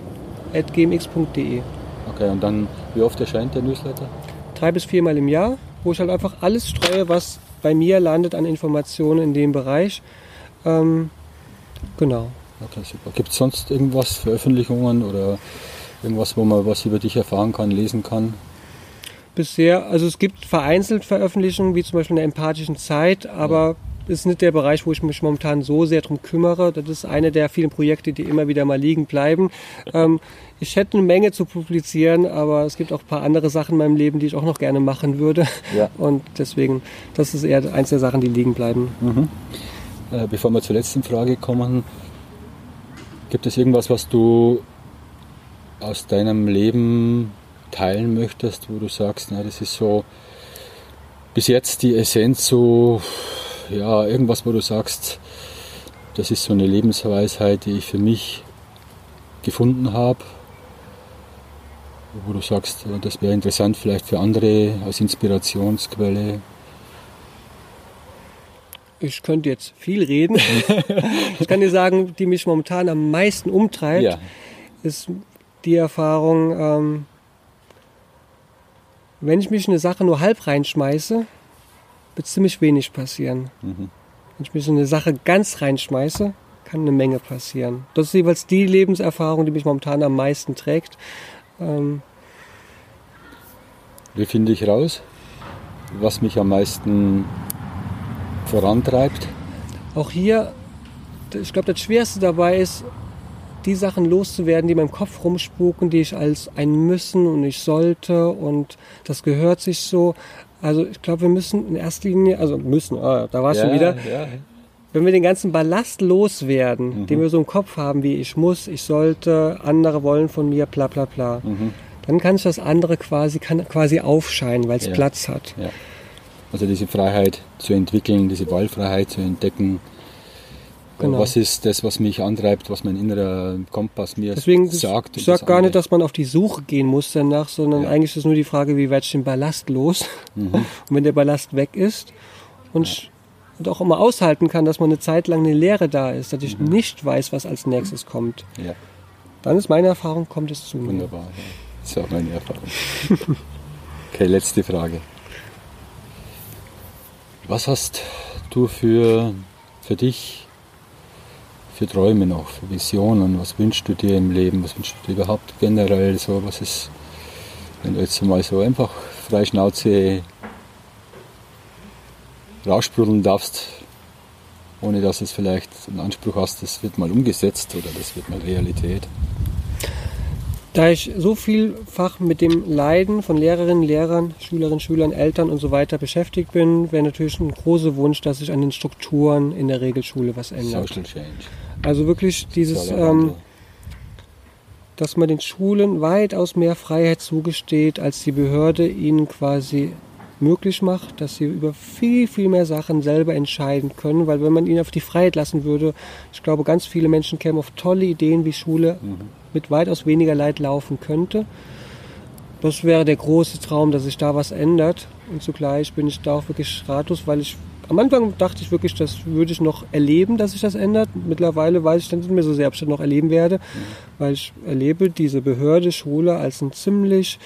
at gmx.de. Okay, und dann, wie oft erscheint der Newsletter? Drei bis viermal im Jahr, wo ich halt einfach alles streue, was bei mir landet an Informationen in dem Bereich. Ähm, genau. Okay, super. Gibt es sonst irgendwas, Veröffentlichungen oder irgendwas, wo man was über dich erfahren kann, lesen kann? Bisher, also es gibt vereinzelt Veröffentlichungen, wie zum Beispiel in der empathischen Zeit, aber ist nicht der Bereich, wo ich mich momentan so sehr drum kümmere. Das ist eine der vielen Projekte, die immer wieder mal liegen bleiben. Ähm, ich hätte eine Menge zu publizieren, aber es gibt auch ein paar andere Sachen in meinem Leben, die ich auch noch gerne machen würde. Ja. [laughs] Und deswegen, das ist eher eins der Sachen, die liegen bleiben. Äh, bevor wir zur letzten Frage kommen, gibt es irgendwas, was du aus deinem Leben teilen möchtest, wo du sagst, na, das ist so bis jetzt die Essenz, so ja, irgendwas, wo du sagst, das ist so eine Lebensweisheit, die ich für mich gefunden habe, wo du sagst, das wäre interessant vielleicht für andere als Inspirationsquelle. Ich könnte jetzt viel reden. [laughs] ich kann dir sagen, die mich momentan am meisten umtreibt, Ja, ist die Erfahrung, ähm, wenn ich mich in eine Sache nur halb reinschmeiße, wird ziemlich wenig passieren. Mhm. Wenn ich mich in eine Sache ganz reinschmeiße, kann eine Menge passieren. Das ist jeweils die Lebenserfahrung, die mich momentan am meisten trägt. Ähm, Wie finde ich raus, was mich am meisten vorantreibt? auch hier, ich glaube, das Schwerste dabei ist, die Sachen loszuwerden, die in meinem Kopf rumspuken, die ich als ein Müssen und ich sollte und das gehört sich so. Also ich glaube, wir müssen in erster Linie, also müssen, ah, da war es schon wieder, Ja, wenn wir den ganzen Ballast loswerden, den wir so im Kopf haben, wie ich muss, ich sollte, andere wollen von mir, bla bla bla, Mhm. dann kann ich das andere quasi, kann quasi aufscheinen, weil es Ja. Platz hat. ja. Also diese Freiheit zu entwickeln, diese Wahlfreiheit zu entdecken. Genau. Was ist das, was mich antreibt, was mein innerer Kompass mir Deswegen, sagt? ich sage gar nicht, dass man auf die Suche gehen muss danach, sondern Ja. eigentlich ist nur die Frage, wie werde ich den Ballast los? Mhm. [laughs] Und wenn der Ballast weg ist und, ich- und auch immer aushalten kann, dass man eine Zeit lang eine Leere da ist, dass ich Mhm. nicht weiß, was als nächstes kommt, Ja, dann ist meine Erfahrung, kommt es zu mir. wunderbar. Ja. Das ist auch meine Erfahrung. [laughs] okay, letzte Frage. Was hast du für, für dich für Träume noch, für Visionen? Was wünschst du dir im Leben? Was wünschst du dir überhaupt generell? So, was ist, wenn du jetzt mal so einfach frei Schnauze raussprudeln darfst, ohne dass es vielleicht einen Anspruch hast, das wird mal umgesetzt oder das wird mal Realität? Da ich so vielfach mit dem Leiden von Lehrerinnen, Lehrern, Schülerinnen, Schülern, Eltern und so weiter beschäftigt bin, wäre natürlich ein großer Wunsch, dass sich an den Strukturen in der Regelschule was ändert. Social Change. Also wirklich dieses, ähm, dass man den Schulen weitaus mehr Freiheit zugesteht, als die Behörde ihnen quasi möglich macht, dass sie über viel, viel mehr Sachen selber entscheiden können, weil wenn man ihnen auf die Freiheit lassen würde, ich glaube, ganz viele Menschen kämen auf tolle Ideen, wie Schule mhm. mit weitaus weniger Leid laufen könnte. Das wäre der große Traum, dass sich da was ändert. Und zugleich bin ich da auch wirklich ratlos, weil ich am Anfang dachte ich wirklich, das würde ich noch erleben, dass sich das ändert. Mittlerweile weiß ich dann nicht mehr so sehr, ob ich das noch erleben werde, mhm. weil ich erlebe diese Behörde, Schule als ein ziemlich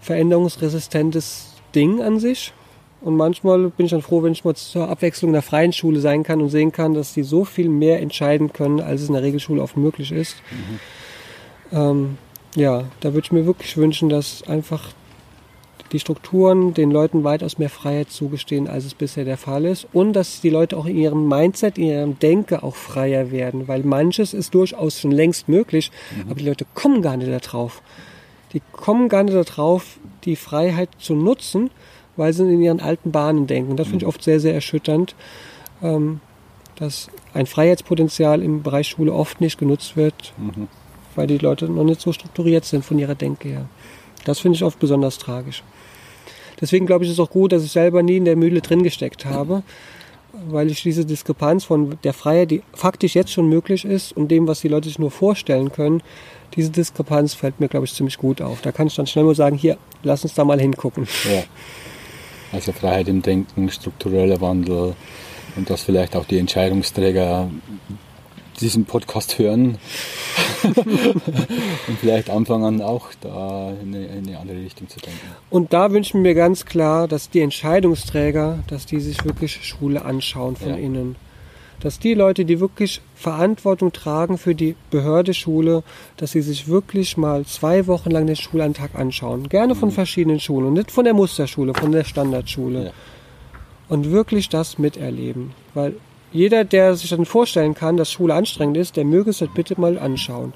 veränderungsresistentes Ding an sich. Und manchmal bin ich dann froh, wenn ich mal zur Abwechslung in der freien Schule sein kann und sehen kann, dass die so viel mehr entscheiden können, als es in der Regelschule oft möglich ist. Mhm. Ähm, ja, da würde ich mir wirklich wünschen, dass einfach die Strukturen den Leuten weitaus mehr Freiheit zugestehen, als es bisher der Fall ist. Und dass die Leute auch in ihrem Mindset, in ihrem Denke auch freier werden. Weil manches ist durchaus schon längst möglich, mhm. aber die Leute kommen gar nicht darauf. Die kommen gar nicht darauf, die Freiheit zu nutzen, weil sie in ihren alten Bahnen denken. Das finde ich mhm. oft sehr, sehr erschütternd, ähm, dass ein Freiheitspotenzial im Bereich Schule oft nicht genutzt wird, mhm. weil die Leute noch nicht so strukturiert sind von ihrer Denke her. Das finde ich oft besonders tragisch. Deswegen glaube ich, ist es auch gut, dass ich selber nie in der Mühle drin gesteckt habe, weil ich diese Diskrepanz von der Freiheit, die faktisch jetzt schon möglich ist, und dem, was die Leute sich nur vorstellen können, diese Diskrepanz fällt mir, glaube ich, ziemlich gut auf. Da kann ich dann schnell mal sagen, hier, lass uns da mal hingucken. Ja. Also Freiheit im Denken, struktureller Wandel und dass vielleicht auch die Entscheidungsträger diesen Podcast hören [laughs] und vielleicht anfangen auch da in eine, in eine, andere Richtung zu denken. Und da wünschen wir ganz klar, dass die Entscheidungsträger, dass die sich wirklich Schule anschauen von ja. innen dass die Leute, die wirklich Verantwortung tragen für die Behörde Schule, dass sie sich wirklich mal zwei Wochen lang den Schulantag anschauen. Gerne von mhm. verschiedenen Schulen und nicht von der Musterschule, von der Standardschule. Ja. Und wirklich das miterleben. Weil jeder, der sich dann vorstellen kann, dass Schule anstrengend ist, der möge es das bitte mal anschauen.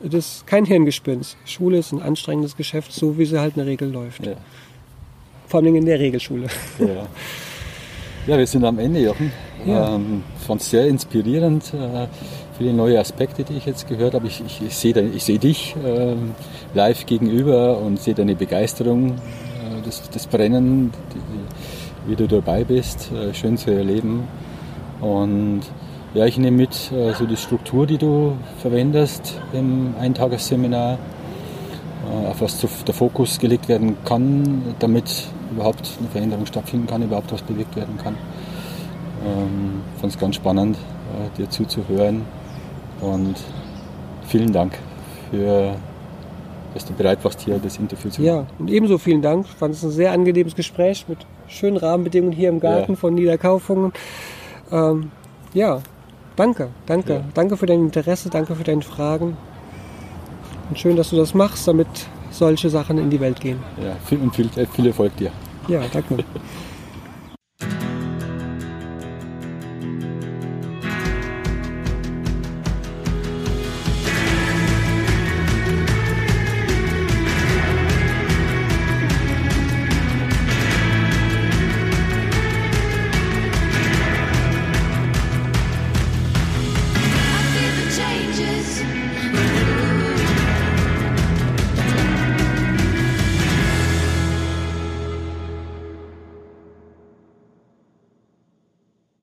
Das ist kein Hirngespinst. Schule ist ein anstrengendes Geschäft, so wie sie halt in der Regel läuft. Ja. Vor allem in der Regelschule. Ja. Ja, wir sind am Ende, Jochen. Ja. Ähm, fand es sehr inspirierend. Äh, viele neue Aspekte, die ich jetzt gehört habe. Ich, ich, ich sehe seh dich äh, live gegenüber und sehe deine Begeisterung, äh, das, das, Brennen, die, wie du dabei bist. Äh, schön zu erleben. Und ja, ich nehme mit äh, so die Struktur, die du verwendest im Eintagesseminar, äh, auf was der Fokus gelegt werden kann, damit überhaupt eine Veränderung stattfinden kann, überhaupt was bewegt werden kann. Ähm, Fand es ganz spannend, äh, dir zuzuhören und vielen Dank für dass du bereit warst, hier das Interview zu machen. Ja, und ebenso vielen Dank. Ich fand es ein sehr angenehmes Gespräch mit schönen Rahmenbedingungen hier im Garten ja. von Niederkaufungen. Ähm, ja, danke, danke. Ja. Danke für dein Interesse, danke für deine Fragen. Und schön, dass du das machst, damit solche Sachen in die Welt gehen. Ja, viel, und viel, viel Erfolg dir. Ja, danke. [laughs]